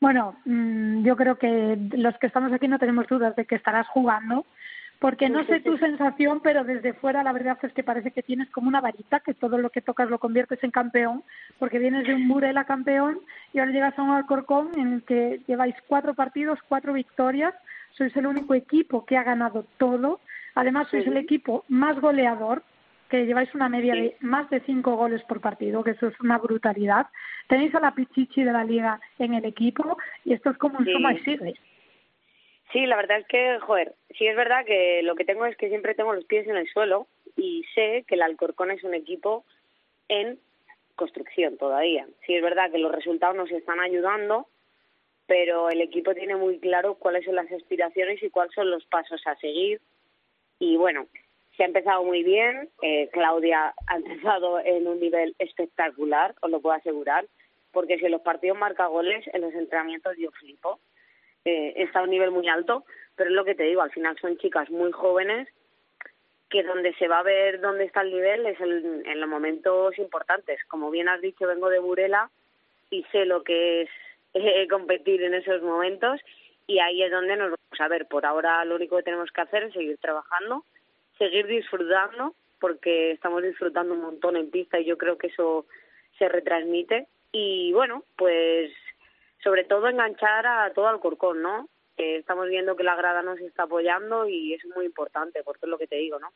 Bueno, mm, yo creo que los que estamos aquí no tenemos dudas de que estarás jugando porque no sé tu sensación, pero desde fuera la verdad es que parece que tienes como una varita, que todo lo que tocas lo conviertes en campeón, porque vienes de un Murela campeón y ahora llegas a un Alcorcón en el que lleváis cuatro partidos, cuatro victorias, sois el único equipo que ha ganado todo, además sois el equipo más goleador, que lleváis una media de más de cinco goles por partido, que eso es una brutalidad. Tenéis a la Pichichi de la liga en el equipo y esto es como un suma y sigue. Sí, la verdad es que, joder, sí es verdad que lo que tengo es que siempre tengo los pies en el suelo y sé que el Alcorcón es un equipo en construcción todavía. Sí es verdad que los resultados nos están ayudando, pero el equipo tiene muy claro cuáles son las aspiraciones y cuáles son los pasos a seguir. Y bueno, se ha empezado muy bien. Eh, Claudia ha empezado en un nivel espectacular, os lo puedo asegurar, porque si los partidos marca goles, en los entrenamientos yo flipo eh, está a un nivel muy alto, pero es lo que te digo, al final son chicas muy jóvenes que donde se va a ver dónde está el nivel es en los momentos importantes. Como bien has dicho, vengo de Burela y sé lo que es eh, competir en esos momentos y ahí es donde nos vamos a ver. Por ahora lo único que tenemos que hacer es seguir trabajando, seguir disfrutando, porque estamos disfrutando un montón en pista y yo creo que eso se retransmite y bueno, pues sobre todo enganchar a todo Alcorcón, ¿no? Eh, estamos viendo que la grada nos está apoyando y es muy importante, porque es lo que te digo, ¿no?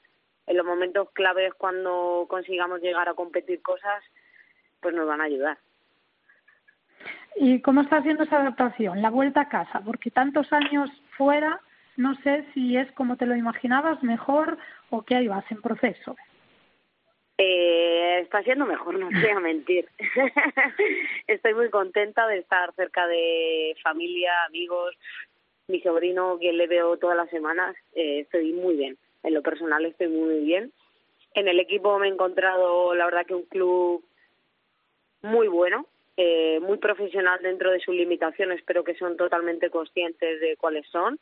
En los momentos claves cuando consigamos llegar a competir cosas, pues nos van a ayudar. ¿Y cómo está haciendo esa adaptación, la vuelta a casa? Porque tantos años fuera, no sé si es como te lo imaginabas, mejor o que ahí vas en proceso. Eh, está siendo mejor, no voy a mentir. Estoy muy contenta de estar cerca de familia, amigos, mi sobrino, que le veo todas las semanas. Eh, estoy muy bien. En lo personal estoy muy bien. En el equipo me he encontrado, la verdad, que un club muy bueno, eh, muy profesional dentro de sus limitaciones, pero que son totalmente conscientes de cuáles son.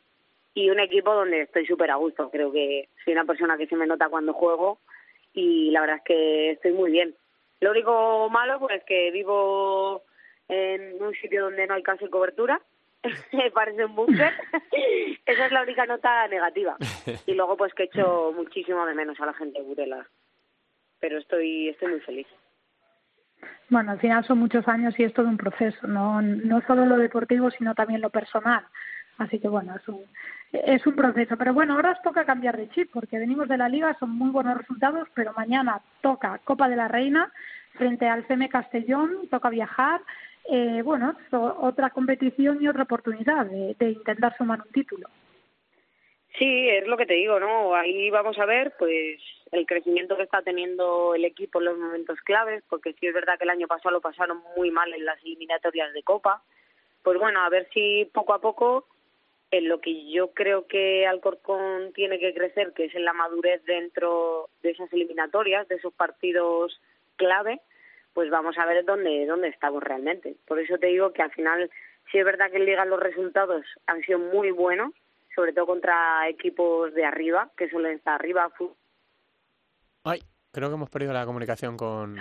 Y un equipo donde estoy súper a gusto. Creo que soy una persona que se me nota cuando juego y la verdad es que estoy muy bien. Lo único malo pues es que vivo en un sitio donde no hay casi cobertura, parece un búnker, esa es la única nota negativa. Y luego pues que echo muchísimo de menos a la gente de Burela, pero estoy, estoy muy feliz. Bueno, al final son muchos años y es todo un proceso, no, no solo lo deportivo, sino también lo personal. Así que bueno, es un, es un proceso. Pero bueno, ahora os toca cambiar de chip porque venimos de la liga, son muy buenos resultados, pero mañana toca Copa de la Reina frente al CM Castellón, toca viajar. Eh, bueno, otra competición y otra oportunidad de, intentar sumar un título. Sí, es lo que te digo, ¿no? Ahí vamos a ver, pues, el crecimiento que está teniendo el equipo en los momentos claves, porque sí es verdad que el año pasado lo pasaron muy mal en las eliminatorias de Copa. Pues bueno, a ver si poco a poco en lo que yo creo que Alcorcón tiene que crecer, que es en la madurez dentro de esas eliminatorias, de esos partidos clave, pues vamos a ver dónde, dónde estamos realmente. Por eso te digo que al final, sí es verdad que en Liga los resultados han sido muy buenos, sobre todo contra equipos de arriba, que suelen estar arriba. Ay, creo que hemos perdido la comunicación con,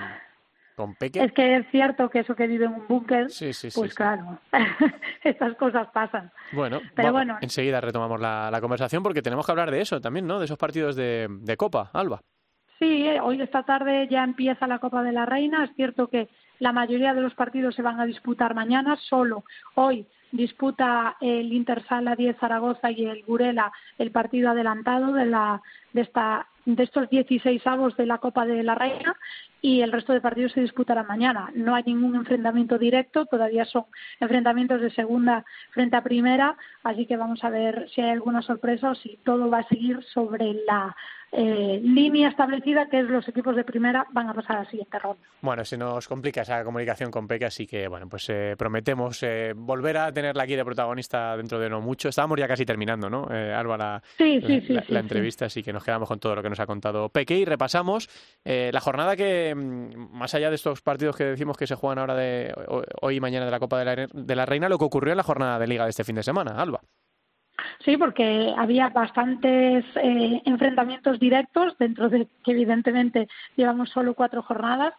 es que es cierto que eso que vive en un búnker, pues claro, estas cosas pasan. Bueno, Pero bueno, enseguida retomamos la, conversación porque tenemos que hablar de eso también, ¿no? De esos partidos de, de Copa, Alba. Sí, eh, hoy esta tarde ya empieza la Copa de la Reina. Es cierto que la mayoría de los partidos se van a disputar mañana. Solo hoy disputa el Intersala 10 Zaragoza y el Burela el partido adelantado de la de esta de estos 16 avos de la Copa de la Reina y el resto de partidos se disputarán mañana. No hay ningún enfrentamiento directo, todavía son enfrentamientos de segunda frente a primera, así que vamos a ver si hay alguna sorpresa o si todo va a seguir sobre la eh, línea establecida que es los equipos de primera van a pasar a la siguiente ronda. Bueno, se nos complica esa comunicación con Peque, así que bueno, pues eh, prometemos eh, volver a tenerla aquí de protagonista dentro de no mucho. Estábamos ya casi terminando, ¿no, eh, Álvara? Sí, sí, sí, la, entrevista, así que nos quedamos con todo lo que nos ha contado Peque y repasamos la jornada que, mm, más allá de estos partidos que decimos que se juegan ahora de hoy y mañana de la Copa de la, de la Reina, lo que ocurrió en la jornada de Liga de este fin de semana, Alba. Sí, porque había bastantes eh, enfrentamientos directos, dentro de que evidentemente llevamos solo cuatro jornadas,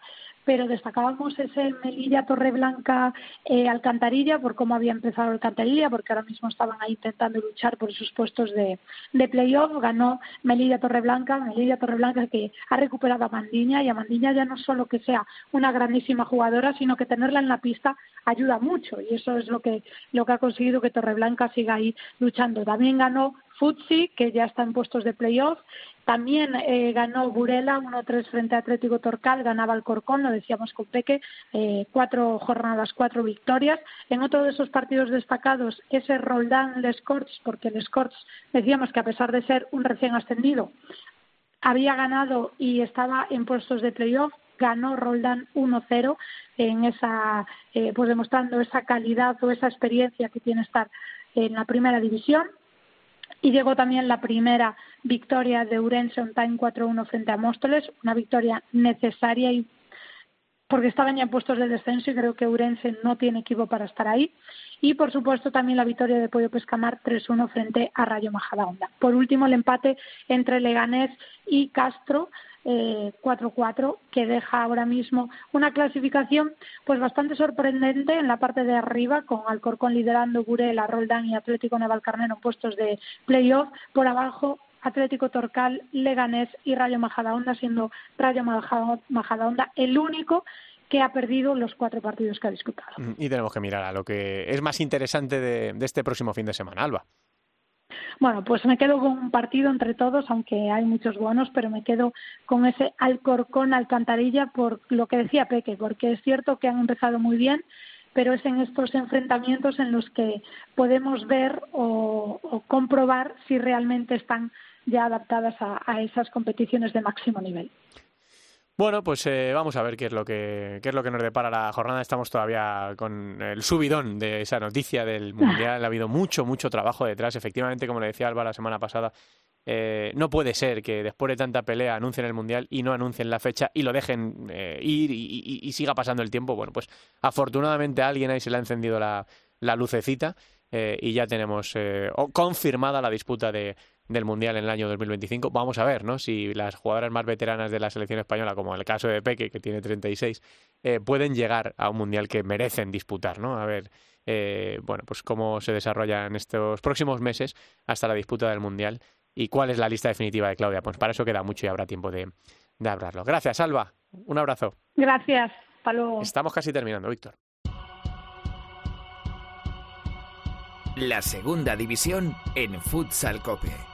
pero destacábamos ese Melilla Torreblanca eh, Alcantarilla por cómo había empezado Alcantarilla, porque ahora mismo estaban ahí intentando luchar por esos puestos de, de playoff. Ganó Melilla Torreblanca, Melilla Torreblanca que ha recuperado a Mandiña y a Mandiña ya no solo que sea una grandísima jugadora, sino que tenerla en la pista ayuda mucho y eso es lo que lo que ha conseguido que Torreblanca siga ahí luchando. También ganó Futsi, que ya está en puestos de playoff. También eh, ganó Burela 1-3 frente a Atlético Torcal, ganaba el Corcón, lo decíamos con Peque, eh, cuatro jornadas, cuatro victorias. En otro de esos partidos destacados, ese Roldán Les Corts, porque Les Corts decíamos que a pesar de ser un recién ascendido, había ganado y estaba en puestos de playoff, ganó Roldán 1-0 en esa, eh, pues demostrando esa calidad o esa experiencia que tiene estar en la primera división. Y llegó también la primera victoria de Urense on time 4-1 frente a Móstoles, una victoria necesaria y porque estaban ya en puestos de descenso y creo que Urense no tiene equipo para estar ahí. Y por supuesto también la victoria de Pollo Pescamar 3-1 frente a Rayo Majadahonda. Por último el empate entre Leganés y Castro eh, 4-4 que deja ahora mismo una clasificación pues bastante sorprendente en la parte de arriba con Alcorcón liderando Burela, Roldán y Atlético Navalcarnero en puestos de playoff por abajo Atlético Torcal, Leganés y Rayo Majadahonda siendo Rayo Majadahonda el único que ha perdido los cuatro partidos que ha disputado. Mm, y tenemos que mirar a lo que es más interesante de, de este próximo fin de semana, Alba. Bueno, pues me quedo con un partido entre todos, aunque hay muchos buenos, pero me quedo con ese Alcorcón Alcantarilla por lo que decía Peque, porque es cierto que han empezado muy bien, pero es en estos enfrentamientos en los que podemos ver o, o comprobar si realmente están ya adaptadas a, a esas competiciones de máximo nivel. Bueno, pues eh, vamos a ver qué es lo que qué es lo que nos depara la jornada. Estamos todavía con el subidón de esa noticia del mundial. Ha habido mucho, mucho trabajo detrás. Efectivamente, como le decía Alba la semana pasada, eh, no puede ser que después de tanta pelea anuncien el mundial y no anuncien la fecha y lo dejen eh, ir y, y, y, siga pasando el tiempo. Bueno, pues afortunadamente a alguien ahí se le ha encendido la, la lucecita y ya tenemos confirmada la disputa de, del Mundial en el año 2025. Vamos a ver ¿no? si las jugadoras más veteranas de la selección española, como el caso de Peque, que tiene 36, eh, pueden llegar a un Mundial que merecen disputar. ¿no? A ver eh, bueno, pues cómo se desarrolla en estos próximos meses hasta la disputa del Mundial y cuál es la lista definitiva de Claudia. Pues para eso queda mucho y habrá tiempo de, de hablarlo. Gracias, Alba. Un abrazo. Gracias. Hasta luego. Estamos casi terminando, Víctor. La segunda división en Futsal Cope.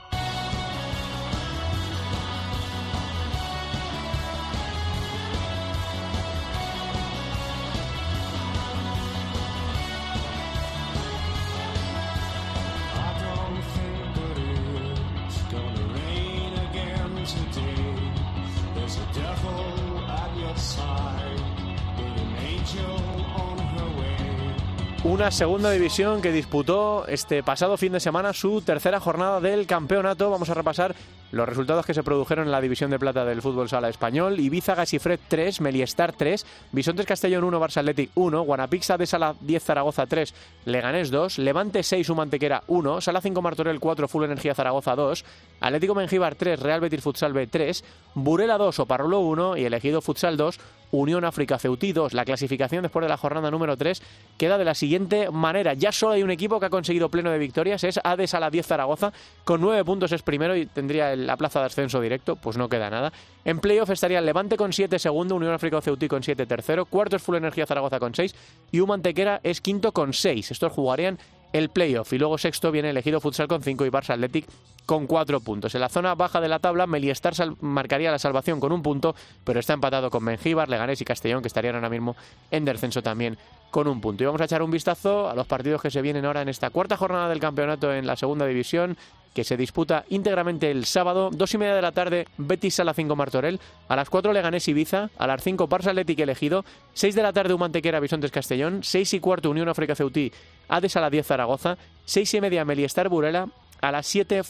Una segunda división que disputó este pasado fin de semana su tercera jornada del campeonato. Vamos a repasar los resultados que se produjeron en la división de plata del fútbol sala español. Ibiza Gasifred 3, Meliestar 3, Bisontes Castellón 1, Barça Athletic 1, Guanapixa de Sala 10 Zaragoza 3, Leganés 2, Levante 6, Humantequera 1, Sala 5 Martorell 4, Full Energía Zaragoza 2, Atlético Mengíbar 3, Real Betis Futsal B 3, Burela 2, Oparrulo 1 y Elegido Futsal 2, Unión África Ceutí 2. La clasificación después de la jornada número 3 queda de la siguiente manera. Ya solo hay un equipo que ha conseguido pleno de victorias, es ADES a la 10 Zaragoza, con 9 puntos es primero y tendría la plaza de ascenso directo, pues no queda nada. En playoff estaría Levante con 7 segundo, Unión África Ceutí con 7 tercero, cuarto es Full Energía Zaragoza con 6 y Humantequera es quinto con 6. Estos jugarían el playoff y luego sexto viene elegido Futsal con 5 y Barça Athletic con 4 puntos. En la zona baja de la tabla, Meliestar marcaría la salvación con un punto, pero está empatado con Mengíbar, Leganés y Castellón, que estarían ahora mismo en descenso también con un punto. Y vamos a echar un vistazo a los partidos que se vienen ahora en esta cuarta jornada del campeonato en la segunda división, que se disputa íntegramente el sábado, dos y media de la tarde, Betis Sala 5 Martorell, a las 4 Leganés Ibiza, a las 5 Barça Athletic elegido, 6 de la tarde Humantequera Bisontes Castellón, 6 y cuarto Unión África Ceutí, Ades a las 10 Zaragoza, 6 y media Meliestar Burela, a las 7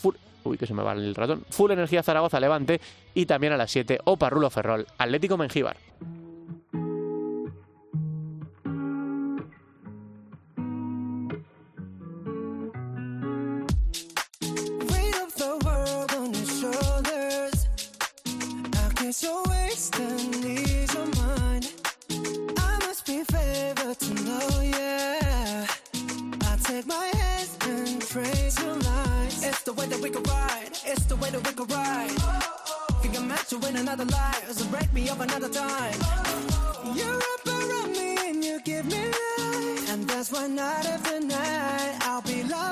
uy, que se me va el ratón, Full Energía Zaragoza Levante. Y también a las 7 Oparrulo Ferrol, Atlético Mengíbar.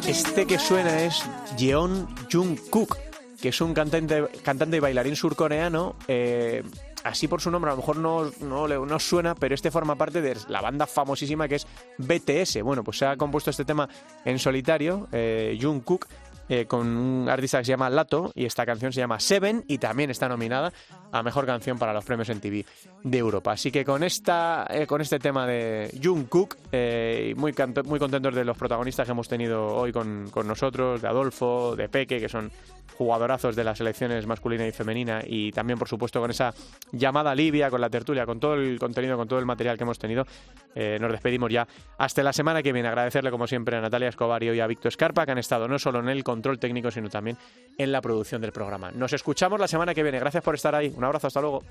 Este que suena es Jeon Jung-kook, que es un cantante, cantante y bailarín surcoreano. Eh, así por su nombre a lo mejor no, no, no suena, pero este forma parte de la banda famosísima que es BTS. Bueno, pues se ha compuesto este tema en solitario, eh, Jungkook, eh, con un artista que se llama Lato y esta canción se llama Seven y también está nominada a Mejor Canción para los premios en TV de Europa. Así que con, esta, eh, con este tema de Jungkook, eh, muy, muy contentos de los protagonistas que hemos tenido hoy con, con nosotros, de Adolfo, de Peque, que son jugadorazos de las selecciones masculina y femenina y también, por supuesto, con esa llamada Libia, con la tertulia, con todo el contenido, con todo el material que hemos tenido. Eh, nos despedimos ya hasta la semana que viene. Agradecerle, como siempre, a Natalia Escobar y a Víctor Escarpa, que han estado no solo en el control técnico, sino también en la producción del programa. Nos escuchamos la semana que viene. Gracias por estar ahí. Un abrazo, hasta luego.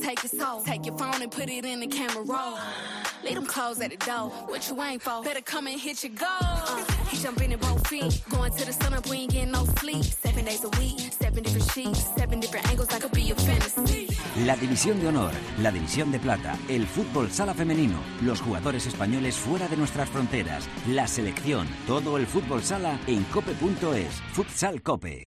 Take it so. Take your phone and put it in the camera roll. Leave them clothes at the door. What you ain't for? Better come and hit your goal. Uh, jumping in both feet. Going to the sun up, we ain't getting no sleep. Seven days a week, seven different sheets, seven different angles. I could be your fantasy. La división de honor, la división de plata, el fútbol sala femenino, los jugadores españoles fuera de nuestras fronteras, la selección, todo el fútbol sala en cope.es. Futsal Cope.